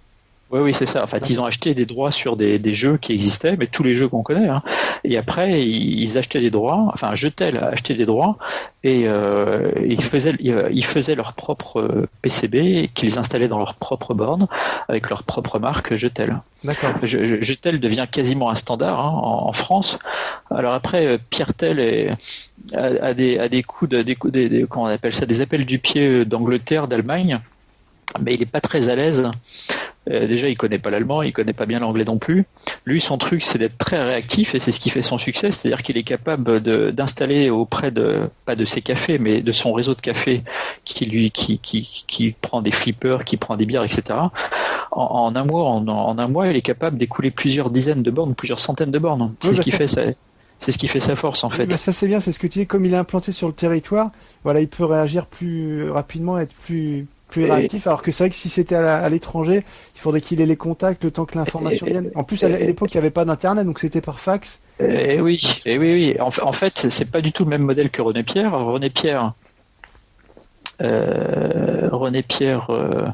Oui, oui, c'est ça. En fait, ils ont acheté des droits sur des, des jeux qui existaient, mais tous les jeux qu'on connaît. hein. Et après, ils achetaient des droits, enfin Jetel achetait des droits et euh, ils faisaient ils faisaient leur propre PCB qu'ils installaient dans leur propre borne avec leur propre marque Jetel. D'accord. Jetel devient quasiment un standard hein, en, France. Alors après, Pierre Tel est, a, des, a des coups de des, des, comment on appelle ça des appels du pied d'Angleterre, d'Allemagne mais il n'est pas très à l'aise. Euh, déjà, il connaît pas l'allemand, il connaît pas bien l'anglais non plus. Lui, son truc, c'est d'être très réactif et c'est ce qui fait son succès, c'est-à-dire qu'il est capable d'installer auprès de pas de ses cafés, mais de son réseau de cafés qui lui qui, qui, qui prend des flippers, qui prend des bières, etc. En, un mois, en, un mois, il est capable d'écouler plusieurs dizaines de bornes, plusieurs centaines de bornes. C'est ce bah, qui fait ça. C'est ce qui fait sa force en fait. Bah, ça c'est bien, c'est ce que tu dis. Comme il est implanté sur le territoire, voilà, il peut réagir plus rapidement, être plus plus réactif, alors que c'est vrai que si c'était à l'étranger, il faudrait qu'il ait les contacts le temps que l'information vienne. En plus, à l'époque, il n'y avait pas d'internet, donc c'était par fax. Et oui, et oui, oui. En, en fait, c'est pas du tout le même modèle que René Pierre. René Pierre, euh, René Pierre, euh,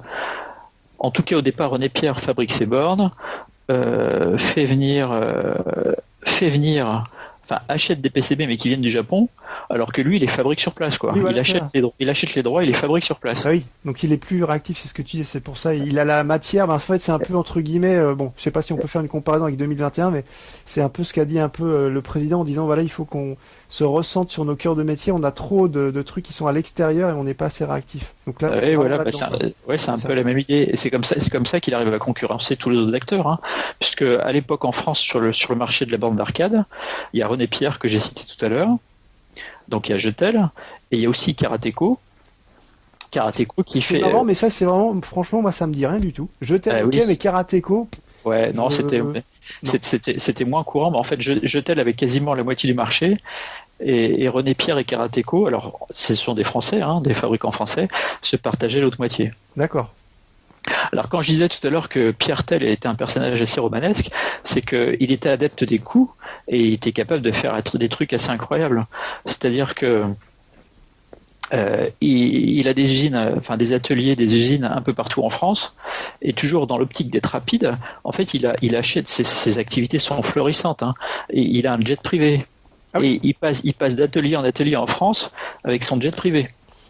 en tout cas au départ, René Pierre fabrique ses bornes, euh, fait venir, fait venir enfin, achète des PCB mais qui viennent du Japon, alors que lui, il les fabrique sur place, quoi. il, achète les il achète les droits, il les fabrique sur place. Ah oui, donc il est plus réactif, c'est ce que tu dis, c'est pour ça. Il a la matière, mais en fait, c'est un peu entre guillemets, euh, bon, je sais pas si on peut faire une comparaison avec 2021, mais c'est un peu ce qu'a dit un peu euh, le président en disant, voilà, il faut qu'on se ressente sur nos cœurs de métier, on a trop de, trucs qui sont à l'extérieur et on n'est pas assez réactif. Donc là, voilà, bah, c'est un, ouais, c'est un peu la même idée. Et c'est comme ça, c'est comme ça qu'il arrive à concurrencer tous les autres acteurs, hein. puisque à l'époque en France, sur le sur le marché de la bande d'arcade, il y a René Pierre que j'ai cité tout à l'heure, donc il y a Jetel, et il y a aussi Karateko. Karateko qui fait. Marrant, mais ça c'est vraiment, franchement, moi ça me dit rien du tout. Jetel, ah ok, mais Karateko. Ouais, non, c'était. C'était moins courant, mais en fait, Jetel avait quasiment la moitié du marché. Et, René Pierre et Karateco, alors ce sont des Français, hein, des fabricants français, se partageaient l'autre moitié. D'accord. Alors quand je disais tout à l'heure que Pierre Tell était un personnage assez romanesque, c'est qu'il était adepte des coups et il était capable de faire des trucs assez incroyables. C'est-à-dire que euh, il, a des usines, enfin des ateliers, des usines un peu partout en France, et toujours dans l'optique d'être rapide. En fait, il, a, il achète ses, activités sont florissantes. Hein, et il a un jet privé. Ah et il passe, il passe d'atelier en atelier en France avec son jet privé.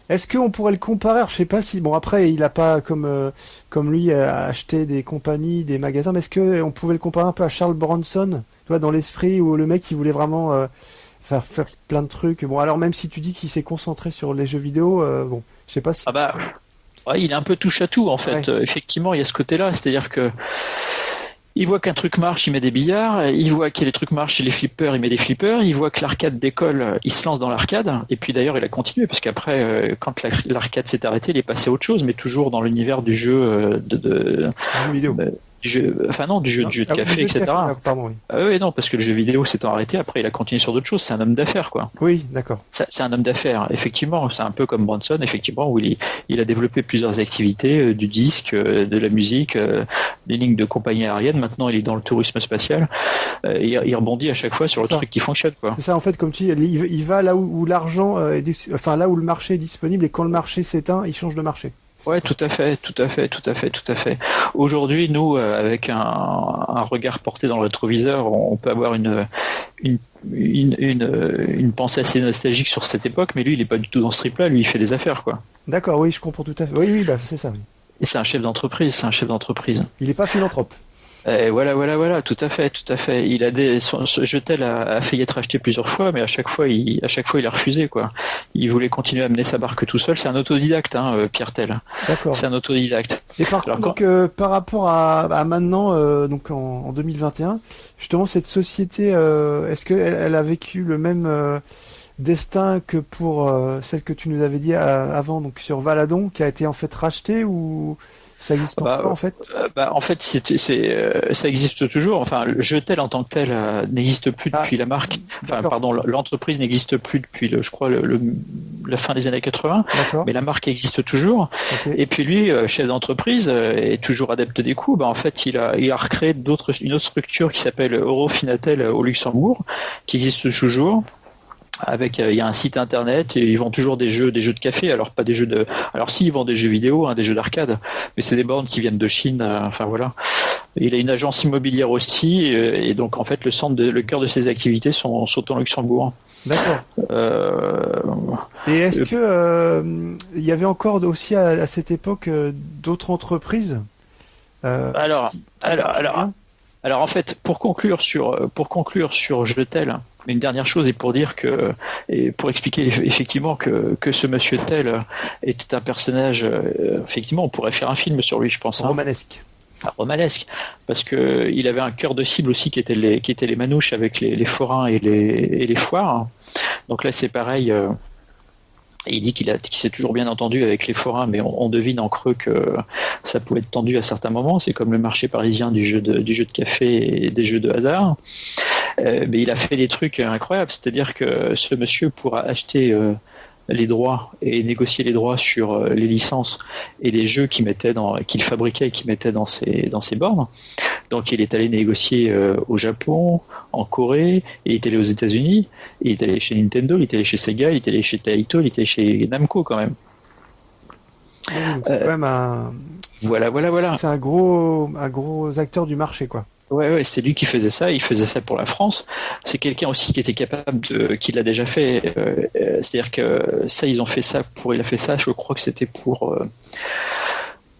Est-ce qu'on pourrait le comparer? Je sais pas si bon après il n'a pas comme euh, comme lui acheté des compagnies, des magasins, mais est-ce qu'on pouvait le comparer un peu à Charles Bronson, tu vois, dans l'esprit où le mec il voulait vraiment euh, faire, faire plein de trucs. Bon, alors même si tu dis qu'il s'est concentré sur les jeux vidéo, euh, bon, je sais pas si. Ah bah, il est un peu touche à tout en fait. Euh, effectivement, il y a ce côté-là, c'est-à-dire que il voit qu'un truc marche, il met des billards. Il voit que les trucs marchent chez les flippers, il met des flippers. Il voit que l'arcade décolle, il se lance dans l'arcade. Et puis d'ailleurs, il a continué parce qu'après, euh, quand l'arcade s'est arrêté, il est passé à autre chose, mais toujours dans l'univers du jeu de, de, vidéo du jeu, enfin non, du jeu, du jeu de ah café, etc. Ah, pardon, oui. Ah oui, non, parce que le jeu vidéo s'est arrêté. Après, il a continué sur d'autres choses. C'est un homme d'affaires, quoi. Oui, d'accord. C'est un homme d'affaires, effectivement. C'est un peu comme Bronson, effectivement, où il, il a développé plusieurs activités, euh, du disque, euh, de la musique, euh, des lignes de compagnie aérienne. Maintenant, il est dans le tourisme spatial. Il, il, rebondit à chaque fois sur le truc qui fonctionne, quoi. C'est ça, en fait, comme tu dis, il, va là où, où l'argent enfin là où le marché est disponible et quand le marché s'éteint, il change de marché. Ouais, tout à fait, tout à fait, tout à fait, tout à fait. Aujourd'hui, nous, euh, avec un, un, regard porté dans le rétroviseur, on peut avoir une, une, une, une, pensée assez nostalgique sur cette époque, mais lui, il n'est pas du tout dans ce trip-là. Lui, il fait des affaires, quoi. D'accord, oui, je comprends tout à fait. Oui, oui, bah, c'est ça. Oui. Et c'est un chef d'entreprise, c'est un chef d'entreprise. Il n'est pas philanthrope. Et voilà, voilà, voilà, tout à fait, tout à fait. Il a des, son, Jetel a, a, failli être acheté plusieurs fois, mais à chaque fois, il, à chaque fois, il a refusé, quoi. Il voulait continuer à mener sa barque tout seul. C'est un autodidacte, hein, euh, Pierre Tel. D'accord. C'est un autodidacte. Et par donc, euh, par rapport à, à maintenant, euh, donc en, en, 2021, justement, cette société, euh, est-ce qu'elle elle a vécu le même destin que pour celle que tu nous avais dit avant, donc sur Valadon, qui a été en fait rachetée ou ça existe bah, en fait euh, bah, En fait, c'est, euh, ça existe toujours. Enfin, le jeu tel en tant que tel euh, n'existe plus depuis ah, la marque. Enfin, pardon, l'entreprise n'existe plus depuis, le, je crois, le, la fin des années 80. Mais la marque existe toujours. Et puis lui, chef d'entreprise, est toujours adepte des coups. Bah, en fait, il a, il a recréé d'autres, une autre structure qui s'appelle Eurofinatel au Luxembourg, qui existe toujours avec euh, il y a un site internet et ils vendent toujours des jeux des jeux de café. Alors pas des jeux de alors si ils vendent des jeux vidéo hein, des jeux d'arcade mais c'est des bornes qui viennent de Chine euh, enfin voilà. Il a une agence immobilière aussi euh, et donc en fait le centre de, le cœur de ses activités sont, sont au Luxembourg. D'accord. Euh, Et est-ce que euh, il y avait encore aussi à, à cette époque d'autres entreprises alors qui alors alors Alors en fait, pour conclure sur pour conclure sur Jetel, une dernière chose est pour dire que et pour expliquer effectivement que que ce Monsieur Tel était un personnage. euh, Effectivement, on pourrait faire un film sur lui, je pense. hein. romanesque. Ah, romanesque, parce que il avait un cœur de cible aussi qui était les qui étaient les manouches avec les, les forains et les et les foires. Donc là, c'est pareil. euh, il dit qu'il s'est toujours bien entendu avec les forains, mais on, on devine en creux que ça pouvait être tendu à certains moments. C'est comme le marché parisien du jeu de, du jeu de café et des jeux de hasard. Euh, mais il a fait des trucs incroyables. C'est-à-dire que ce monsieur pourra acheter euh, les droits et négocier les droits sur euh, les licences et les jeux qu'il mettait dans qu'il fabriquait et qu'il mettait dans ses dans ses bornes. Donc il est allé négocier au Japon, en Corée, et il est allé aux États-Unis, il est allé chez Nintendo, il est allé chez Sega, il est allé chez Taito, il est allé chez Namco quand même. C'est quand même un, Voilà, voilà, voilà. c'est un gros, un gros acteur du marché, quoi. Ouais, ouais, c'est lui qui faisait ça. Il faisait ça pour la France. C'est quelqu'un aussi qui était capable de, qui l'a déjà fait. euh, euh, C'est-à-dire que ça, ils ont fait ça pour, il a fait ça. Je crois que c'était pour. euh,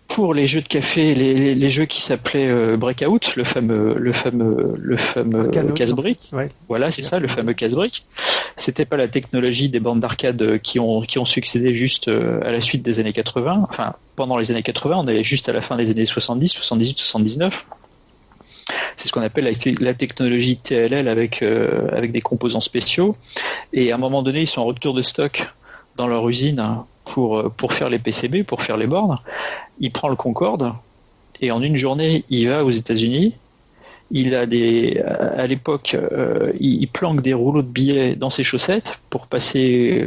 pour les jeux de café, les, les- les jeux qui s'appelaient euh, Breakout, le fameux, le fameux, le fameux casse-brique. Ouais. Voilà, c'est ça, le fameux casse-brique. C'était pas la technologie des bandes d'arcade qui ont, qui ont succédé juste à la suite des années 80. Enfin, pendant les années 80, on est juste à la fin des années 70, 78, 79. C'est ce qu'on appelle la, technologie TLL avec, euh, avec des composants spéciaux. Et à un moment donné, ils sont en rupture de stock dans leur usine hein, pour, euh, pour faire les PCB, pour faire les bornes. Il prend le Concorde et en une journée, il va aux États-Unis. Il a des, à l'époque, euh, il, planque des rouleaux de billets dans ses chaussettes pour passer,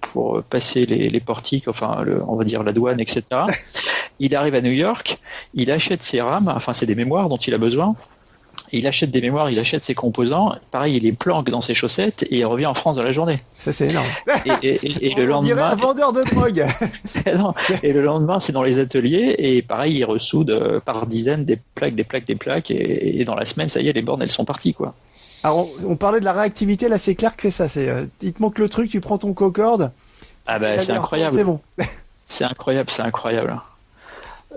pour passer les, portiques, enfin, on va dire la douane, etc. *laughs* Il arrive à New York, il achète ses rames, enfin, c'est des mémoires dont il a besoin. Il achète des mémoires, il achète ses composants. Pareil, il les planque dans ses chaussettes et il revient en France dans la journée. Ça, c'est énorme. Et, et- et- et le dirait un lendemain, vendeur de drogue. *laughs* non. et le lendemain, c'est dans les ateliers et pareil, il ressoude euh, par dizaines des plaques, des plaques, des plaques et, dans la semaine, ça y est, les bornes, elles sont parties, quoi. Alors, on, on parlait de la réactivité, là, c'est clair que c'est ça. C'est, euh, il te manque le truc, tu prends ton Concorde. Ah bah, c'est incroyable. C'est bon. C'est incroyable, c'est incroyable.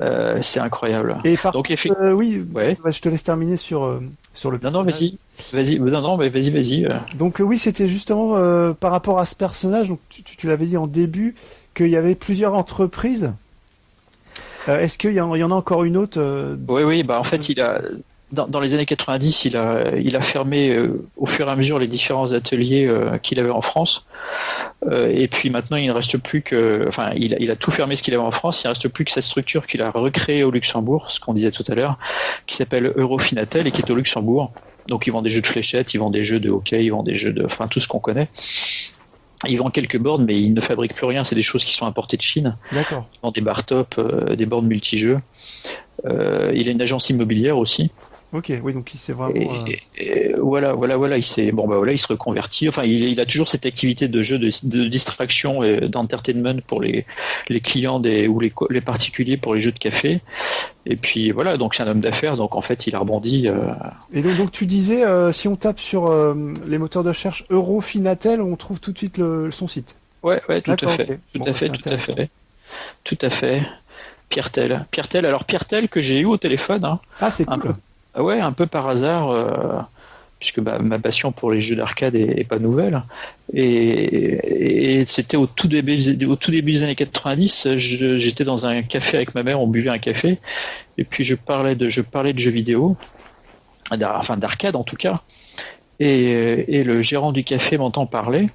Euh, c'est incroyable. Et par Donc, contre, effectivement, euh, oui, Ouais. bah, je te laisse terminer sur, euh, sur le non, non, vas-y, vas-y, non, non, mais vas-y, vas-y. Donc oui, c'était justement euh, par rapport à ce personnage, donc tu, tu- tu l'avais dit en début, qu'il y avait plusieurs entreprises. Est-ce qu'il y, y en a encore une autre Oui, oui, bah en fait, il a dans, dans les années 90, il a, il a fermé euh, au fur et à mesure les différents ateliers euh, qu'il avait en France. Euh, et puis maintenant, il ne reste plus que, enfin, il, a- il a tout fermé ce qu'il avait en France. Il ne reste plus que sa structure qu'il a recréée au Luxembourg, ce qu'on disait tout à l'heure, qui s'appelle Eurofinatel et qui est au Luxembourg. Donc, ils vendent des jeux de fléchettes, ils vendent des jeux de hockey, ils vendent des jeux de, enfin, tout ce qu'on connaît. Ils vendent quelques bornes, mais ils ne fabriquent plus rien. C'est des choses qui sont importées de Chine D'accord. dans des bar top, des bornes multijeux. Il a une agence immobilière aussi. Ok, oui, donc il s'est vraiment. euh, et- et voilà, voilà, voilà, il s'est bon bah voilà, il se reconvertit. Enfin, il, il a toujours cette activité de jeu de, de distraction et d'entertainment pour les, les clients des ou les, particuliers pour les jeux de café. Et puis voilà, donc c'est un homme d'affaires, donc en fait il a rebondi. euh, Et donc, donc tu disais, euh, si on tape sur euh, les moteurs de recherche Eurofinatel, on trouve tout de suite le, son site. Ouais, ouais, tout à fait, ok. tout Bon, à bah, fait, tout à fait, tout à fait. Pierre Tel, Pierre Tel. Alors Pierre Tel que j'ai eu au téléphone. Hein. Ah, c'est cool. Ah Ouais, un peu par hasard, euh, puisque bah, ma passion pour les jeux d'arcade est, est pas nouvelle. Et, c'était au tout début, des années 90. je- J'étais dans un café avec ma mère, on buvait un café, et puis je parlais de, je parlais de jeux vidéo, enfin d'arcade en tout cas. Et le gérant du café m'entend parler.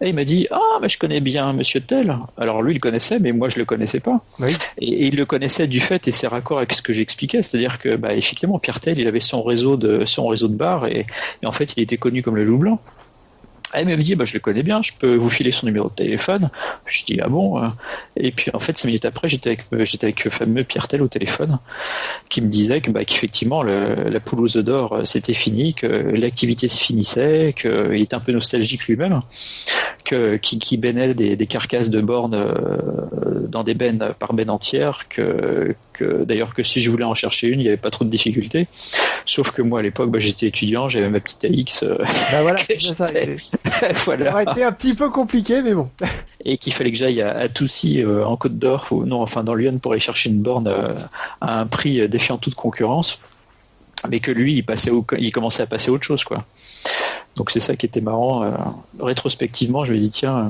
Et il m'a dit Ah, mais je connais bien Monsieur Tel. Alors lui, il le connaissait, mais moi, je le connaissais pas. Oui. Et, et il le connaissait du fait, et c'est raccord avec ce que j'expliquais, c'est-à-dire que, bah, effectivement, Pierre Tel, il avait son réseau de son réseau de bars, et, et en fait, il était connu comme le loup blanc. Elle me dit, bah, je le connais bien, je peux vous filer son numéro de téléphone. Je dis, ah bon euh. Et puis en fait, cinq minutes après, j'étais avec, euh, j'étais avec le fameux Pierre Tel au téléphone, qui me disait que, bah, qu'effectivement, le, la poule aux œufs d'or, euh, c'était fini, que l'activité se finissait, qu'il était un peu nostalgique lui-même, que, qui, des, des carcasses de bornes dans des bennes par bennes entières, que, que d'ailleurs que si je voulais en chercher une, il n'y avait pas trop de difficultés. Sauf que moi, à l'époque, bah, j'étais étudiant, j'avais ma petite AX. Bah voilà, *laughs* c'est ça. *laughs* voilà. Ça aurait été un petit peu compliqué, mais bon. et qu'il fallait que j'aille à, à Toussy euh, en Côte d'Or ou non enfin dans Lyon pour aller chercher une borne euh, à un prix défiant toute concurrence mais que lui il passait au, il commençait à passer à autre chose quoi donc c'est ça qui était marrant euh, rétrospectivement je me dis tiens euh,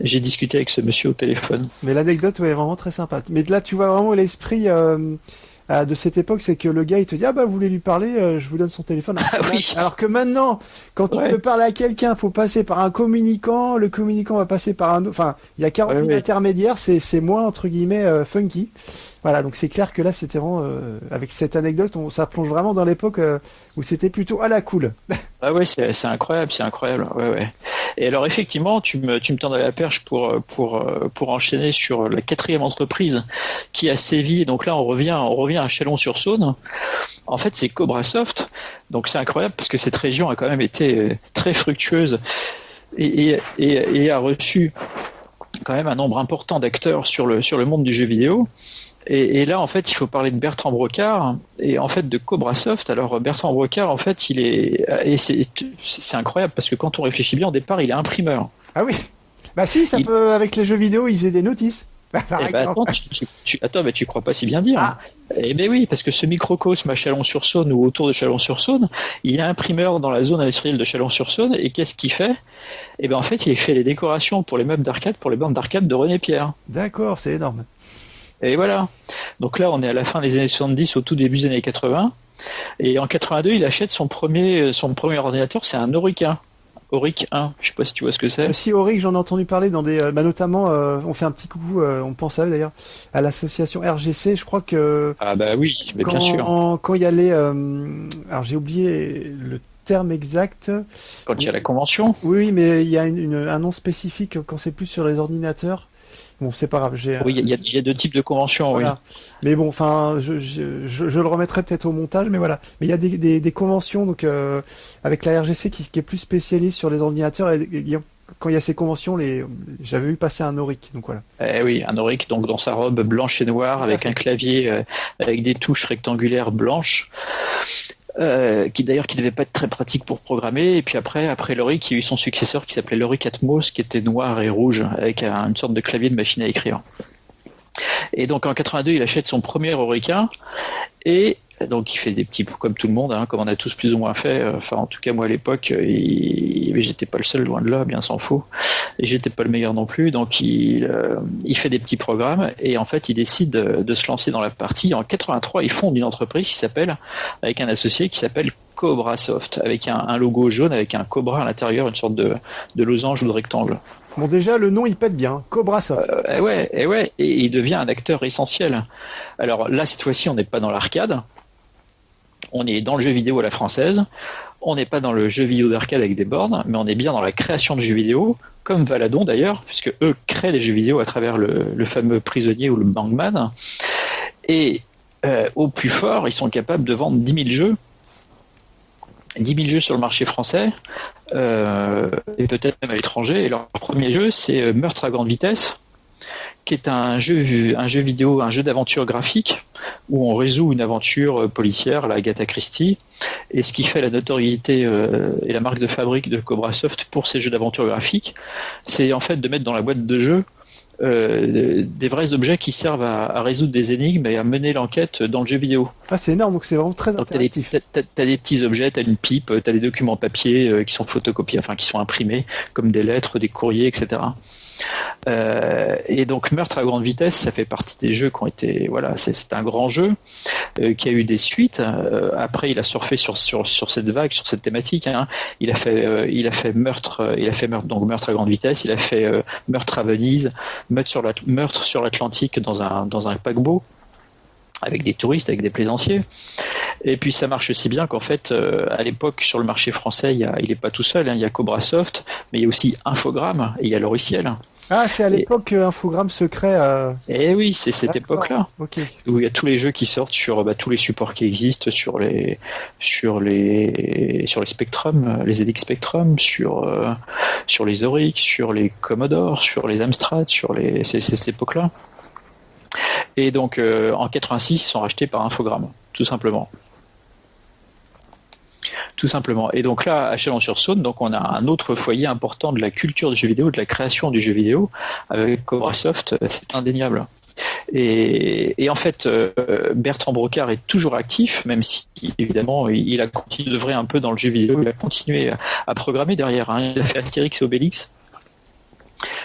j'ai discuté avec ce monsieur au téléphone Mais l'anecdote ouais, est vraiment très sympa. Mais là, tu vois vraiment l'esprit euh, euh, de cette époque, c'est que le gars, il te dit ah bah vous voulez lui parler, euh, je vous donne son téléphone. Alors, Ah oui. *laughs* alors que maintenant, quand tu veux parler à quelqu'un, faut passer par un communicant, le communicant va passer par un autre. Enfin, il y a 40 000 Ouais, ouais. intermédiaires, c'est c'est moins entre guillemets euh, funky. Voilà, donc c'est clair que là, c'était vraiment euh, avec cette anecdote, on, ça plonge vraiment dans l'époque euh, où c'était plutôt à la cool. *laughs* Ah ouais, c'est incroyable, c'est incroyable. Et alors effectivement, tu me, tu me tendais la perche pour, pour, euh, pour enchaîner sur la quatrième entreprise qui a sévi. Donc là, on revient, on revient à Chalon-sur-Saône. En fait, c'est Cobra Soft. Donc c'est incroyable parce que cette région a quand même été très fructueuse et, et a reçu quand même un nombre important d'acteurs sur le, sur le monde du jeu vidéo. Et, et là, en fait, il faut parler de Bertrand Brocard et en fait de Cobra Soft. Alors Bertrand Brocard, en fait, il est et c'est incroyable parce que quand on réfléchit bien, au départ, il est imprimeur. Ah oui. Bah si, ça Il- peut avec les jeux vidéo, il faisait des notices. Bah, *laughs* par Eh exemple. attends, tu, tu- tu- attends, mais tu crois pas si bien dire. Ah. Eh ben oui, parce que ce microcosme à Chalon-sur-Saône ou autour de Chalon-sur-Saône, il est imprimeur dans la zone industrielle de Chalon-sur-Saône et qu'est-ce qu'il fait? Eh ben en fait, il fait les décorations pour les meubles d'arcade, pour les bandes d'arcade de René Pierre. D'accord, c'est énorme. Et voilà. Donc là, on est à la fin des années 70, au tout début des années 80. Et en 82, il achète son premier, son premier ordinateur, c'est un Auric 1. Auric 1, je sais pas si tu vois ce que c'est. Aussi Auric, j'en ai entendu parler dans des, euh, bah, notamment, euh, on fait un petit coucou, euh, on pense à eux d'ailleurs, à l'association RGC. Je crois que Ah bah oui, mais quand, bien sûr. en- quand il y a les, euh, alors j'ai oublié le terme exact. Quand il y a la convention, Oui, oui, mais il y a une- une- un nom spécifique quand c'est plus sur les ordinateurs. Bon, c'est pas grave, j'ai. oui, il y, y a deux types de conventions, oui. Mais bon, enfin, je, je, je, je le remettrai peut-être au montage, mais voilà. Mais il y a des, des, des conventions donc euh, avec la RGC qui, qui est plus spécialiste sur les ordinateurs. Et, et quand il y a ces conventions, les, j'avais vu passer un Auric, donc voilà. Eh oui, un Auric donc dans sa robe blanche et noire avec un clavier euh, avec des touches rectangulaires blanches. Euh, qui d'ailleurs qui devait pas être très pratique pour programmer. Et puis après après il y a eu son successeur qui s'appelait l'Auric Atmos qui était noir et rouge avec un- une sorte de clavier de machine à écrire. Et donc en 82 il achète son premier Aurica et donc il fait des petits comme tout le monde, hein, comme on a tous plus ou moins fait. Enfin, en tout cas moi à l'époque, il... j'étais pas le seul, loin de là, bien s'en faut. Et j'étais pas le meilleur non plus. Donc il, euh, il fait des petits programmes et en fait il décide de, se lancer dans la partie. En 83, il fonde une entreprise qui s'appelle, avec un associé qui s'appelle Cobra Soft, avec un, un logo jaune, avec un cobra à l'intérieur, une sorte de, de losange ou de rectangle. Bon, déjà, le nom, il pète bien. Cobra Soft. Euh, eh ouais, eh ouais, et il devient un acteur essentiel. Alors là, cette fois-ci, on n'est pas dans l'arcade, on est dans le jeu vidéo à la française, on n'est pas dans le jeu vidéo d'arcade avec des bornes, mais on est bien dans la création de jeux vidéo, comme Valadon d'ailleurs, puisque eux créent des jeux vidéo à travers le, fameux prisonnier ou le Bangman. Et euh, au plus fort, ils sont capables de vendre 10 000 jeux. 10 000 jeux sur le marché français, euh, et peut-être même à l'étranger. Et leur premier jeu, c'est euh, Meurtre à grande vitesse, qui est un jeu, un jeu vidéo, un jeu d'aventure graphique, où on résout une aventure euh, policière, la Agatha Christie. Et ce qui fait la notoriété euh, et la marque de fabrique de Cobra Soft pour ces jeux d'aventure graphique, c'est en fait de mettre dans la boîte de jeu euh, des vrais objets qui servent à, à résoudre des énigmes et à mener l'enquête dans le jeu vidéo. Ah, c'est énorme, donc c'est vraiment très t'as des, interactif. t'as- t'as- t'as des petits objets, t'as une pipe, t'as des documents papier qui sont photocopiés, enfin qui sont imprimés, comme des lettres, des courriers, etc. Euh, et donc Meurtre à grande vitesse, ça fait partie des jeux qui ont été, voilà, c'est un grand jeu euh, qui a eu des suites. Euh, après, il a surfé sur cette vague, sur cette thématique. hein. Il a fait meurtre, il a fait meurtre donc Meurtre à grande vitesse. Il a fait Meurtre à Venise, Meurtre sur l'Atlantique dans un paquebot avec des touristes, avec des plaisanciers. Et puis ça marche aussi bien qu'en fait, euh, à l'époque, sur le marché français, il n'est pas tout seul. hein. Il y a Cobrasoft, mais il y a aussi Infogrames et il y a Loriciel. Ah, c'est à l'époque euh, Infogrames secret. euh, Et oui, c'est cette époque-là. Ok. où il y a tous les jeux qui sortent sur bah, tous les supports qui existent sur les sur les sur les Spectrum, euh, les ZX Spectrum, sur euh, sur les Aurix, sur les Commodore, sur les Amstrad, sur les c'est cette époque-là. Et donc euh, en 86, ils sont rachetés par Infogrames, tout simplement. Tout simplement. Et donc là, à Chalon-sur-Saône, donc on a un autre foyer important de la culture du jeu vidéo, de la création du jeu vidéo, avec Cobrasoft, euh, c'est indéniable. Et, en fait, euh, Bertrand Brocard est toujours actif, même si évidemment il a continué d'œuvrer un peu dans le jeu vidéo, il a continué à, à programmer derrière. hein. Il a fait Astérix et Obélix,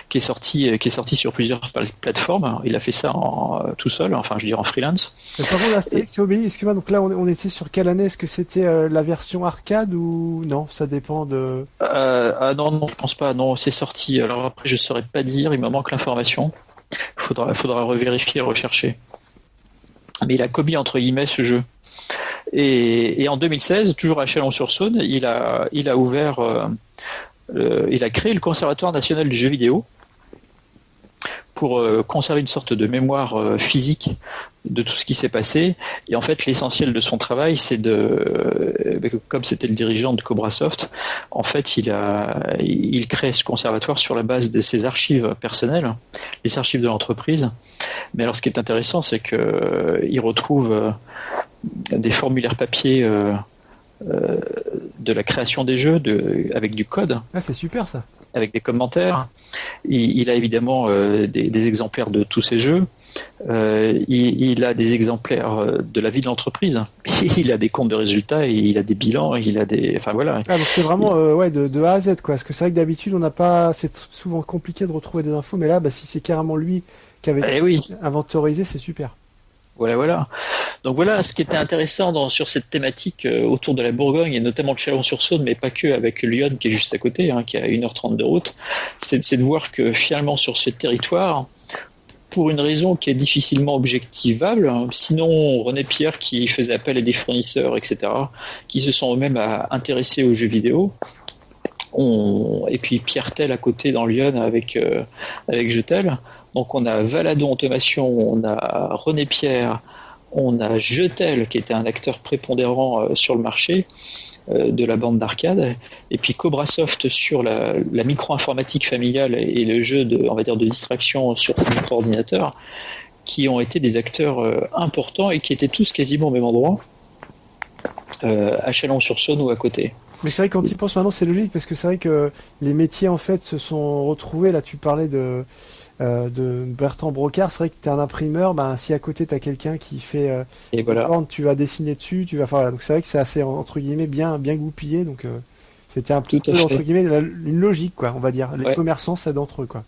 qui est sorti, qui est sorti sur plusieurs pla- plateformes. Il a fait ça en, euh, tout seul, enfin je veux dire en freelance. Mais par contre, Astérix et Obélix, excuse-moi, donc là on, on était sur quelle année? Est-ce que c'était euh, la version arcade ou non? Ça dépend de. Euh, ah non, non, je pense pas. Non, c'est sorti. Alors après, je saurais pas dire. Il me manque l'information. Faudra, faudra revérifier, rechercher. Mais il a commis entre guillemets ce jeu. Et, et en 2016, toujours à Chalon-sur-Saône, il a, il a ouvert, euh, euh, il a créé le Conservatoire national du jeu vidéo pour euh, conserver une sorte de mémoire euh, physique de tout ce qui s'est passé. Et en fait, l'essentiel de son travail, c'est de, euh, comme c'était le dirigeant de Cobrasoft, en fait, il a, il crée ce conservatoire sur la base de ses archives personnelles, les archives de l'entreprise. Mais alors, ce qui est intéressant, c'est que il retrouve des formulaires papier de la création des jeux, de, avec du code Ah, c'est super ça. Avec des commentaires. Il, il a évidemment euh, des, des exemplaires de tous ces jeux. Euh, il, il a des exemplaires euh, de la vie de l'entreprise. *laughs* Il a des comptes de résultats, et il a des bilans, il a des. Enfin voilà. Ah, donc c'est vraiment euh, ouais, de, de A à Z quoi. Parce que c'est vrai que d'habitude on n'a pas. C'est souvent compliqué de retrouver des infos, mais là, bah, si c'est carrément lui qui avait Eh oui, inventorisé, c'est super. Voilà, voilà. Donc voilà, ce qui était intéressant sur cette thématique euh, autour de la Bourgogne et notamment de Chalon-sur-Saône, mais pas que avec Lyon qui est juste à côté, hein, qui à 1h30 de route, c'est de voir que finalement sur ce territoire, pour une raison qui est difficilement objectivable, hein, sinon René Pierre qui faisait appel à des fournisseurs, etc., qui se sont eux-mêmes à- intéressés aux jeux vidéo, on- et puis Pierre Tel à côté dans Lyon avec, euh, Jetel. Donc on a Valadon Automation, on a René Pierre, on a Jetel qui était un acteur prépondérant euh, sur le marché euh, de la bande d'arcade, et puis Cobrasoft sur la, la micro-informatique familiale et, le jeu de, on va dire, de distraction sur micro-ordinateur, qui ont été des acteurs importants et qui étaient tous quasiment au même endroit, à Chalon-sur-Saône ou à côté. Mais c'est vrai quand tu penses maintenant, c'est logique parce que c'est vrai que les métiers en fait se sont retrouvés. Là, tu parlais de euh, de Bertrand Brocard. C'est vrai que tu es un imprimeur. Ben, si à côté tu as quelqu'un qui fait euh, Et voilà. borne, tu vas dessiner dessus. Tu vas faire. Voilà. Donc c'est vrai que c'est assez entre guillemets bien bien goupillé. Donc euh, c'était un petit peu fait. entre guillemets la- une logique quoi. On va dire. Les Ouais. commerçants ça d'entre eux quoi.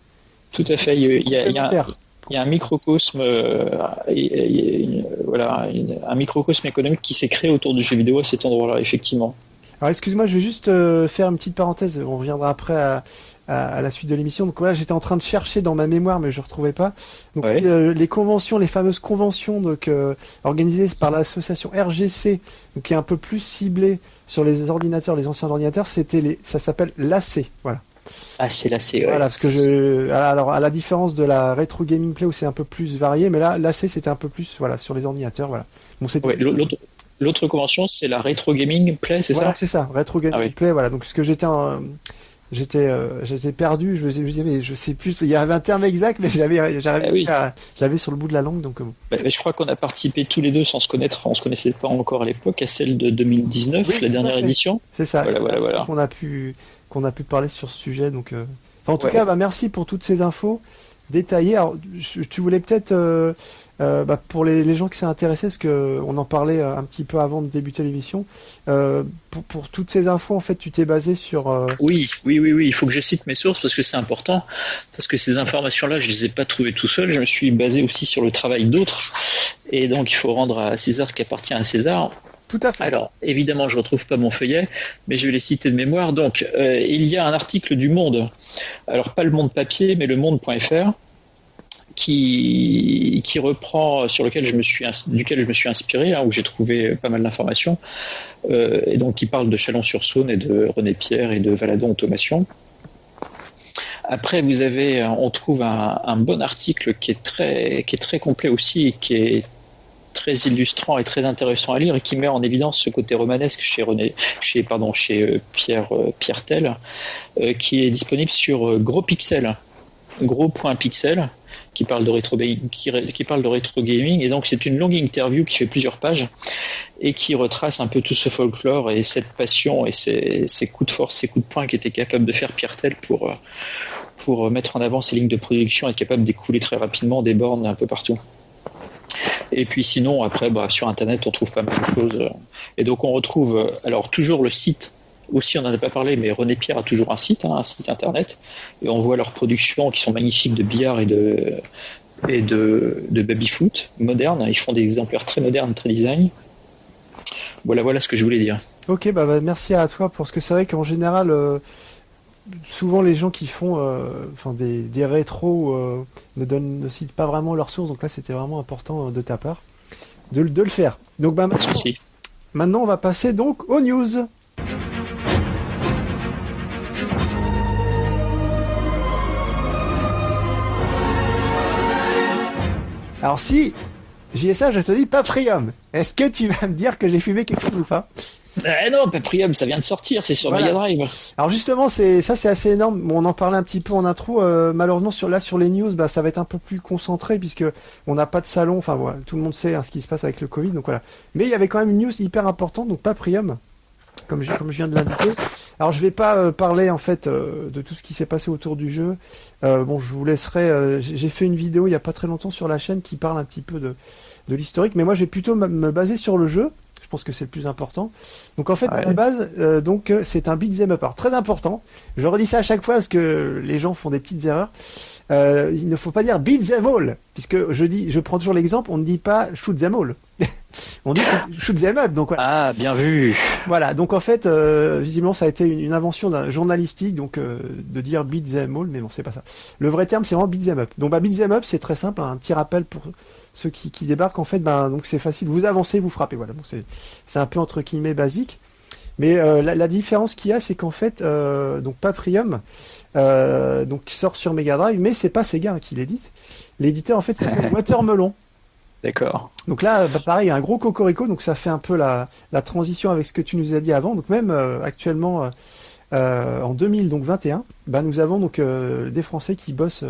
Tout à fait. Il y a, il y il un- Complémentaire. il y a un microcosme, euh, il y a- il y a une- voilà, une- un microcosme économique qui s'est créé autour du jeu vidéo à cet endroit-là, effectivement. Alors excuse-moi, je vais juste euh, faire une petite parenthèse. On reviendra après à, à- à la suite de l'émission. Donc voilà, j'étais en train de chercher dans ma mémoire, mais je retrouvais pas. Donc Ouais. euh, les conventions, les fameuses conventions donc euh, organisées par l'association RGC, donc qui est un peu plus ciblée sur les ordinateurs, les anciens ordinateurs, c'était les, ça s'appelle l'AC. Voilà. Ah, c'est c'est. ouais. Voilà, parce que je, alors à la différence de la Retro Gaming Play où c'est un peu plus varié, mais là l'AC c'était un peu plus voilà sur les ordinateurs. Voilà. Bon, c'était Ouais, l'autre, l'autre convention, c'est la Retro Gaming Play, c'est voilà, ça c'est ça, Retro Gaming Ah oui. Play, voilà. Donc ce que j'étais en- j'étais euh, j'étais perdu, je me disais- mais je sais plus, il y avait un terme exact mais j'avais oui. je l'avais sur le bout de la langue donc euh. Bah, Je crois qu'on a participé tous les deux sans se connaître, on se connaissait pas encore à l'époque, à celle de 2019, Oui, la dernière édition. c'est ça. Voilà, voilà, voilà. qu'on a pu qu'on a pu parler sur ce sujet donc euh, enfin, en tout Ouais. cas bah merci pour toutes ces infos détaillées. Alors tu voulais peut-être euh, euh, bah, pour les, les gens qui s'est intéressés, parce que on en parlait euh, un petit peu avant de débuter l'émission, euh, pour, pour toutes ces infos, en fait, tu t'es basé sur. euh, Oui, oui, oui, oui, il faut que je cite mes sources parce que c'est important, parce que ces informations-là, je les ai pas trouvées tout seul, je me suis basé aussi sur le travail d'autres, et donc il faut rendre à César ce qui appartient à César. Tout à fait. Alors, évidemment, je retrouve pas mon feuillet, mais je vais les citer de mémoire. Donc, il y a un article du Monde, alors pas le Monde papier, mais le Monde.fr, qui, reprend, sur lequel je me suis, duquel je me suis inspiré, hein, où j'ai trouvé pas mal d'informations, euh, et donc qui parle de Chalon-sur-Saône et de René Pierre et de Valadon Automation. Après, vous avez, on trouve un, bon article qui est très, qui est très complet aussi, qui est très illustrant et très intéressant à lire et qui met en évidence ce côté romanesque chez René, chez pardon, chez euh, Pierre euh, Pierre Tell, euh, qui est disponible sur Gros Pixel, gros.pixel, qui parle de rétro qui, parle de gaming et donc c'est une longue interview qui fait plusieurs pages et qui retrace un peu tout ce folklore et cette passion et ces, coups de force, ces coups de poing qu'était capable de faire Pierre Tell pour pour mettre en avant ses lignes de production et être capable d'écouler très rapidement des bornes un peu partout. Et puis sinon, après, bah, sur Internet, on trouve pas mal de choses. Et donc on retrouve, euh, alors toujours le site, aussi on n'en a pas parlé, mais René Pierre a toujours un site, hein, un site Internet, et on voit leurs productions qui sont magnifiques de billard et de, et de, de baby-foot moderne. Ils font des exemplaires très modernes, très design. Voilà, voilà ce que je voulais dire. Ok, bah, bah merci à toi pour ce que c'est vrai qu'en général, euh, souvent les gens qui font euh, enfin des, des rétros euh, ne donnent ne citent pas vraiment leurs sources donc là c'était vraiment important de ta part de, de le faire donc bah, maintenant, maintenant on va passer donc aux news alors si JSA je te dis Paprium est-ce que tu vas me dire que j'ai fumé quelque chose ou pas? Eh non, Paprium, ça vient de sortir, c'est sur Mega Drive. Alors justement, c'est ça, c'est assez énorme. on en parlait un petit peu en intro. Euh, malheureusement, sur là, sur les news, bah, ça va être un peu plus concentré puisque on n'a pas de salon. Enfin voilà, tout le monde sait hein, ce qui se passe avec le Covid, donc voilà. Mais il y avait quand même une news hyper importante, donc Paprium, comme je, comme je viens de l'indiquer. Alors je vais pas euh, parler en fait euh, de tout ce qui s'est passé autour du jeu. Bon, je vous laisserai. J'ai fait une vidéo il y a pas très longtemps sur la chaîne qui parle un petit peu de de l'historique, mais moi je vais plutôt me baser sur le jeu je pense que c'est le plus important. Donc en fait, à la base, euh, donc euh, c'est un beat'em up. Alors, très important. Je redis ça à chaque fois parce que les gens font des petites erreurs. Euh, il ne faut pas dire beat them all, puisque je dis, je prends toujours l'exemple, on ne dit pas shoot them all. *laughs* on dit shoot them up. Donc voilà. Ah, bien vu. Voilà. Donc en fait, euh, visiblement, ça a été une, invention d'un journalistique, donc euh, de dire beat them all, mais bon, c'est pas ça. Le vrai terme, c'est vraiment beat them up. Donc bah, beat them up, c'est très simple. Hein. un petit rappel pour ceux qui, qui débarquent, en fait, donc c'est facile. Vous avancez, vous frappez. Voilà. C'est, c'est un peu entre guillemets basique. Mais euh, la, la, différence qu'il y a, c'est qu'en fait, donc Paprium, donc qui sort sur Mega Drive, mais c'est pas Sega hein, qui l'édite. L'éditeur, en fait, c'est *laughs* Watermelon. D'accord. Donc là, bah, pareil, un gros cocorico, donc ça fait un peu la, la transition avec ce que tu nous as dit avant. Donc même euh, actuellement, euh, en 2021, bah, nous avons donc des Français qui bossent,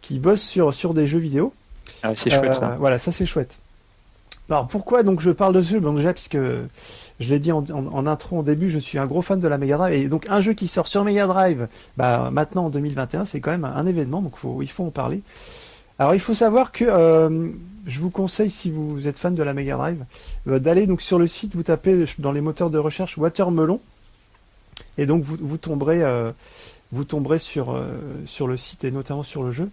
qui bossent sur sur des jeux vidéo. Ah, c'est chouette ça. Voilà, ça c'est chouette. Alors pourquoi donc je parle de ce jeu? Bon, Déjà puisque je l'ai dit en, en, intro en début, je suis un gros fan de la Mega Drive et donc un jeu qui sort sur Mega Drive, bah, maintenant en 2021, c'est quand même un, événement, donc faut, il faut en parler. Alors il faut savoir que euh, je vous conseille si vous êtes fan de la Mega Drive euh, d'aller donc sur le site, vous tapez dans les moteurs de recherche Watermelon et donc vous, vous tomberez euh, vous tomberez sur sur le site et notamment sur le jeu.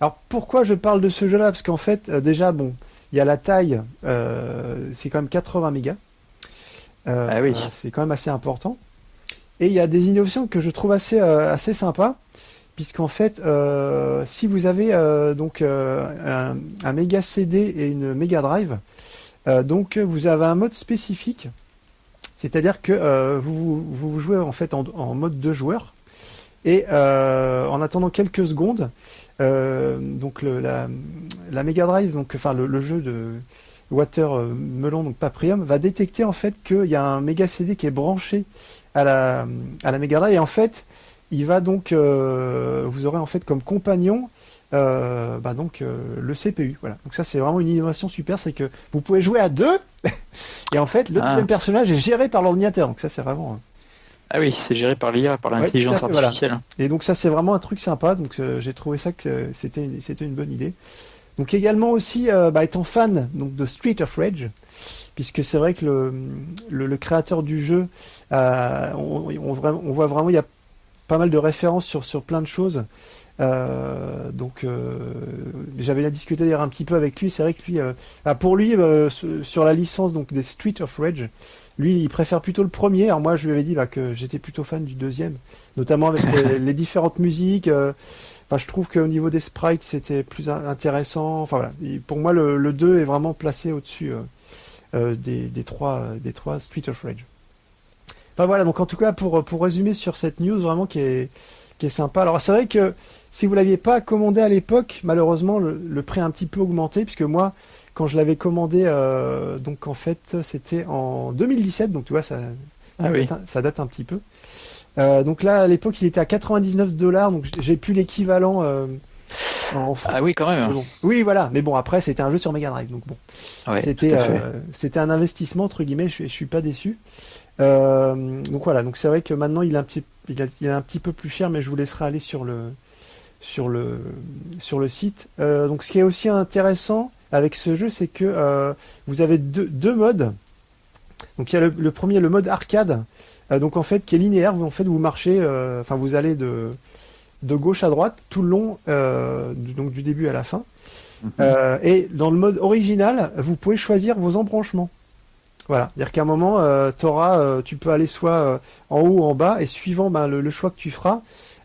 Alors pourquoi je parle de ce jeu-là? Parce qu'en fait déjà bon il y a la taille, euh, c'est quand même 80 mégas. Euh, ah oui. C'est quand même assez important. Et il y a des innovations que je trouve assez, euh, assez sympas, puisqu'en fait, si vous avez donc un, un, méga CD et une méga drive, donc vous avez un mode spécifique, c'est-à-dire que vous, jouez en fait en, mode deux joueurs, et en attendant quelques secondes, euh, donc le, la, Drive, donc enfin le, jeu de Water euh, Melon, donc Paprium, va détecter en fait qu'il y a un Mega CD qui est branché à la, à la Mega Drive. Et en fait il va donc euh, vous aurez en fait comme compagnon euh, bah donc euh, le CPU voilà donc ça c'est vraiment une innovation super c'est que vous pouvez jouer à deux *laughs* et en fait le ah. deuxième personnage est géré par l'ordinateur donc ça c'est vraiment ah oui, c'est géré par l'IA, par l'intelligence artificielle. Et donc ça c'est vraiment un truc sympa, donc euh, j'ai trouvé ça que c'était une, c'était une bonne idée. Donc également aussi, bah, étant fan donc de Street of Rage, puisque c'est vrai que le, le, créateur du jeu, on, on, on, voit vraiment il y a pas mal de références sur, sur plein de choses. Euh, donc euh, j'avais discuté d'ailleurs un petit peu avec lui. C'est vrai que lui, bah, pour lui, sur la licence donc des Street of Rage, lui, il préfère plutôt le premier. Alors moi, je lui avais dit bah, que j'étais plutôt fan du deuxième, notamment avec les, *laughs* différentes musiques. Euh, Enfin, je trouve qu'au niveau des sprites, c'était plus in- intéressant. Enfin voilà, Et pour moi, le, le 2 est vraiment placé au-dessus euh, euh, des, des trois euh, des trois Street of Rage. Enfin voilà, donc en tout cas pour pour résumer sur cette news vraiment qui est qui est sympa. Alors c'est vrai que si vous l'aviez pas commandé à l'époque, malheureusement le, le prix a un petit peu augmenté puisque moi quand je l'avais commandé, euh, donc en fait c'était en 2017, donc tu vois ça Ah ça, oui. date, un- ça date un petit peu. Euh, donc là à l'époque il était à 99 dollars, donc j'ai plus l'équivalent euh, en. Ah oui, quand même. Bon. Oui voilà, mais bon après c'était un jeu sur Mega Drive, donc bon Ouais, c'était un investissement entre guillemets je, je suis pas déçu Euh, donc voilà donc c'est vrai que maintenant il est un petit il, a- il est un petit peu plus cher mais je vous laisserai aller sur le sur le sur le site. Euh, donc ce qui est aussi intéressant avec ce jeu c'est que euh, vous avez deux, deux modes. Donc il y a le, le premier le mode arcade. Donc en fait qui est linéaire vous en fait vous marchez enfin vous allez de de gauche à droite tout le long du- donc du début à la fin. Euh, et dans le mode original, vous pouvez choisir vos embranchements. Voilà, c'est-à-dire qu'à un moment, euh, t'auras, euh, tu peux aller soit euh, en haut ou en bas, et suivant ben, le, le choix que tu feras,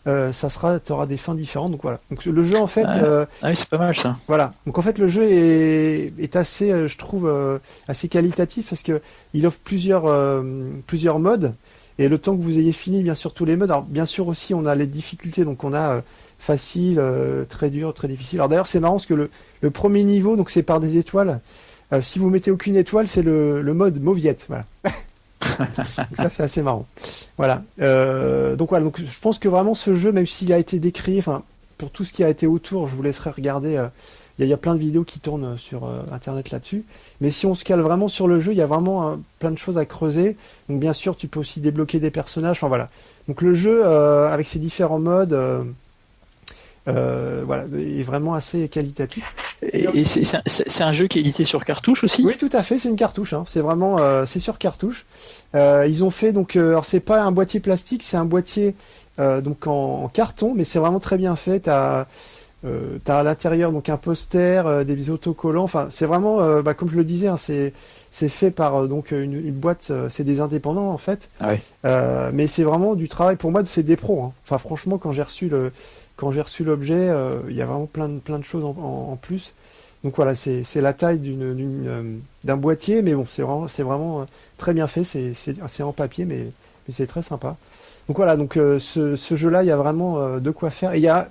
euh, ça sera, t'auras des fins différentes. Donc voilà. Donc le jeu en fait, euh, Ah oui, c'est pas mal ça. voilà. Donc en fait, le jeu est, est assez, euh, je trouve, euh, assez qualitatif parce que il offre plusieurs, euh, plusieurs modes. Et le temps que vous ayez fini, bien sûr, tous les modes. Alors bien sûr aussi, on a les difficultés. Donc on a euh, facile, euh, très dur, très difficile. Alors d'ailleurs, c'est marrant parce que le, le premier niveau, donc c'est par des étoiles. Euh, si vous mettez aucune étoile, c'est le, le mode mauviette. Voilà. *laughs* donc ça, c'est assez marrant. Voilà. Euh, donc voilà. Donc je pense que vraiment ce jeu, même s'il a été décrié, enfin pour tout ce qui a été autour, je vous laisserai regarder. euh, il y, a- il y a plein de vidéos qui tournent sur internet là-dessus. Mais si on se cale vraiment sur le jeu, il y a vraiment plein de choses à creuser. Donc bien sûr, tu peux aussi débloquer des personnages. Enfin voilà. Donc le jeu avec ses différents modes, euh, voilà, est vraiment assez qualitatif. Et, et c'est- c'est un- un jeu qui est édité sur cartouche aussi? Oui, tout à fait, c'est une cartouche. Hein. C'est vraiment, euh, c'est sur cartouche. Euh, ils ont fait donc, euh, alors c'est pas un boîtier plastique, c'est un boîtier euh, donc en, en carton, mais c'est vraiment très bien fait. T'as, euh, t'as à l'intérieur donc un poster, euh, des autocollants. Enfin, c'est vraiment, euh, bah, comme je le disais, hein, c'est c'est fait par donc une, une boîte, c'est des indépendants en fait. Ah. Euh, mais c'est vraiment du travail pour moi, c'est des pros. hein. Enfin, franchement, quand j'ai reçu le, quand j'ai reçu l'objet, euh, il y a vraiment plein de plein de choses en, en- en plus. Donc voilà, c'est la taille euh, d'un boîtier, mais bon, c'est vraiment euh, très bien fait. C'est en papier, mais mais c'est très sympa. Donc voilà, donc euh, ce, ce jeu-là, il y a vraiment euh, de quoi faire. Et il y a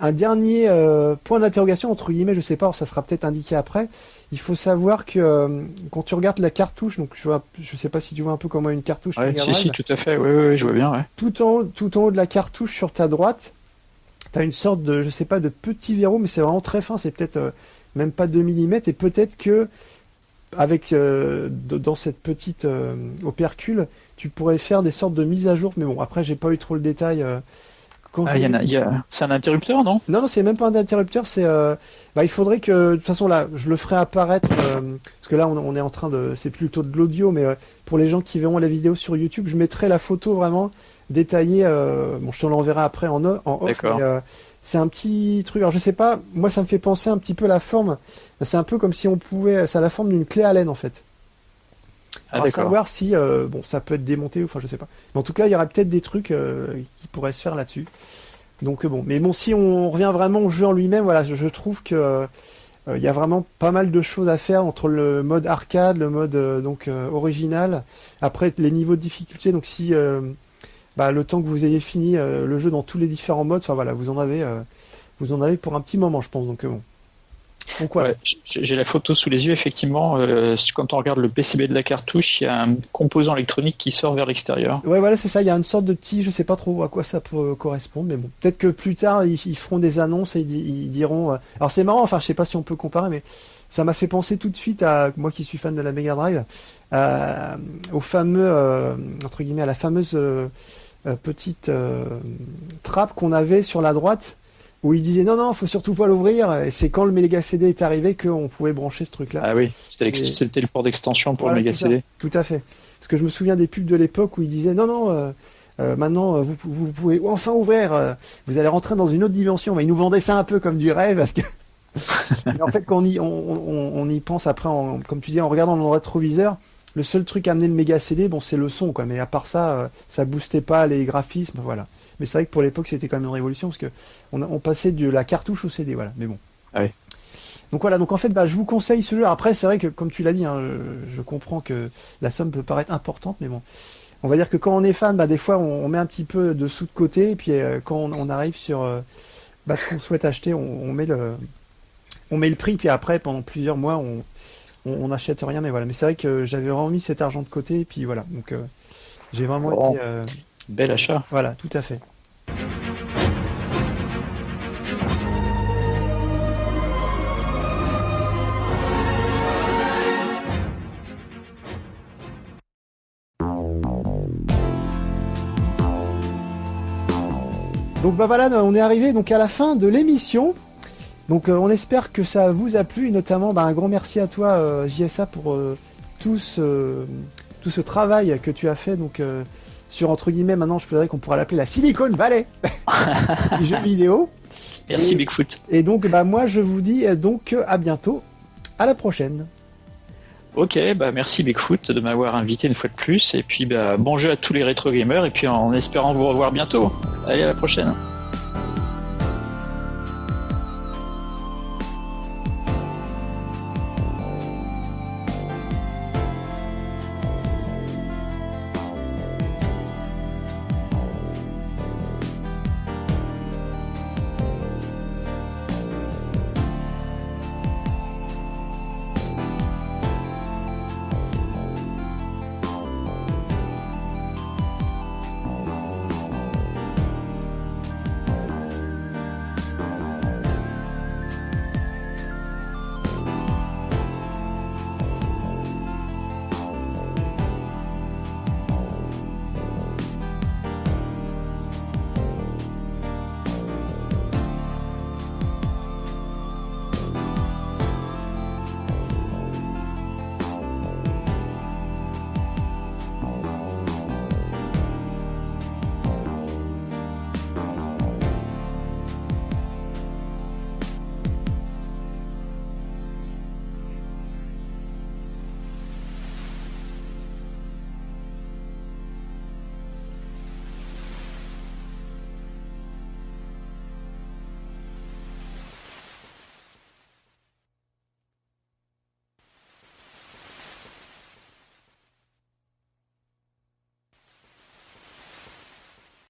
un dernier euh, point d'interrogation entre guillemets, je sais pas, ça sera peut-être indiqué après. Il faut savoir que quand tu regardes la cartouche, donc je vois, je sais pas si tu vois un peu comment une cartouche Ouais, Mega si, si, tout à fait. Oui, oui, oui, je vois bien. Ouais. tout en tout en haut de la cartouche sur ta droite, tu as une sorte de, je sais pas, de petit verrou, mais c'est vraiment très fin, c'est peut-être euh, même pas 2 mm, et peut-être que avec euh, de- dans cette petite euh, opercule, tu pourrais faire des sortes de mises à jour, mais bon, après j'ai pas eu trop le détail. Ah, a, C'est un interrupteur, non? Non, non, c'est même pas un interrupteur, c'est. euh, bah, il faudrait que. De toute façon, là, je le ferai apparaître. euh, parce que là, on, on est en train de. C'est plutôt de l'audio, mais euh, pour les gens qui verront la vidéo sur YouTube, je mettrai la photo vraiment détaillée. euh, bon, je te l'enverrai après en, en off. Mais, euh, c'est un petit truc. Alors, je sais pas, moi, ça me fait penser un petit peu à la forme. C'est un peu comme si on pouvait. C'est à la forme d'une clé à laine, en fait. Ah, à d'accord. savoir si euh, bon ça peut être démonté ou enfin je sais pas. Mais en tout cas, il y aura peut-être des trucs qui pourraient se faire là-dessus. Donc bon, mais bon si on revient vraiment au jeu en lui-même, voilà, je, je trouve que il y a vraiment pas mal de choses à faire entre le mode arcade, le mode donc original, après les niveaux de difficulté. Donc si bah, le temps que vous ayez fini euh, le jeu dans tous les différents modes, enfin voilà, vous en avez euh, vous en avez pour un petit moment, je pense. Donc euh, bon. Donc voilà. Ouais, j'ai la photo sous les yeux, effectivement. euh, quand on regarde le PCB de la cartouche, il y a un composant électronique qui sort vers l'extérieur. Ouais, voilà, c'est ça. Il y a une sorte de petit, je sais pas trop à quoi ça peut correspondre, mais bon. Peut-être que plus tard, ils, ils feront des annonces et ils, di- ils diront. Alors c'est marrant, enfin, je sais pas si on peut comparer, mais ça m'a fait penser tout de suite à moi qui suis fan de la Mega Drive, au fameux entre guillemets à la fameuse petite euh, trappe qu'on avait sur la droite. Où il disait non non faut surtout pas l'ouvrir et c'est quand le Mega CD est arrivé qu'on pouvait brancher ce truc là. Ah oui, c'était Et- le port d'extension pour Voilà, le ça. CD. Tout à fait. Parce que je me souviens des pubs de l'époque où ils disaient non, non, euh, euh, maintenant euh, vous, vous pouvez enfin ouvrir, euh, vous allez rentrer dans une autre dimension. Mais ils nous vendaient ça un peu comme du rêve parce que. *laughs* En fait, quand on y, on, on- on y pense après, en, comme tu dis, en regardant dans le rétroviseur, le seul truc à amener le méga CD, bon, c'est le son, quoi. Mais à part ça, euh, ça boostait pas les graphismes, voilà. Mais c'est vrai que pour l'époque, c'était quand même une révolution parce que on, passait de la cartouche au CD, voilà. Mais bon. Ah oui. Donc voilà, donc en fait, bah, je vous conseille ce jeu. Après, c'est vrai que, comme tu l'as dit, hein, je, je comprends que la somme peut paraître importante, mais bon. On va dire que quand on est fan, bah, des fois, on, on met un petit peu de sous de côté, et puis euh, quand on, on arrive sur euh, bah, ce qu'on souhaite acheter, on, on met le, on met le prix, puis après, pendant plusieurs mois, on, on, n'achète rien, mais voilà. Mais c'est vrai que j'avais vraiment mis cet argent de côté, et puis voilà. Donc, euh, j'ai vraiment Oh. été, euh, Bel achat. voilà, tout à fait. Donc bah voilà, on est arrivé donc à la fin de l'émission. Donc euh, on espère que ça vous a plu, et notamment bah, un grand merci à toi euh, JSA pour euh, tout ce tout ce travail que tu as fait donc sur entre guillemets maintenant je voudrais qu'on pourra l'appeler la Silicon Valley *laughs* du jeu vidéo. Merci Et- Bigfoot. Et donc bah moi je vous dis donc à bientôt, à la prochaine. Ok, bah merci Bigfoot de m'avoir invité une fois de plus. Et puis bah, bon jeu à tous les rétro gamers. Et puis en espérant vous revoir bientôt. Allez, à la prochaine.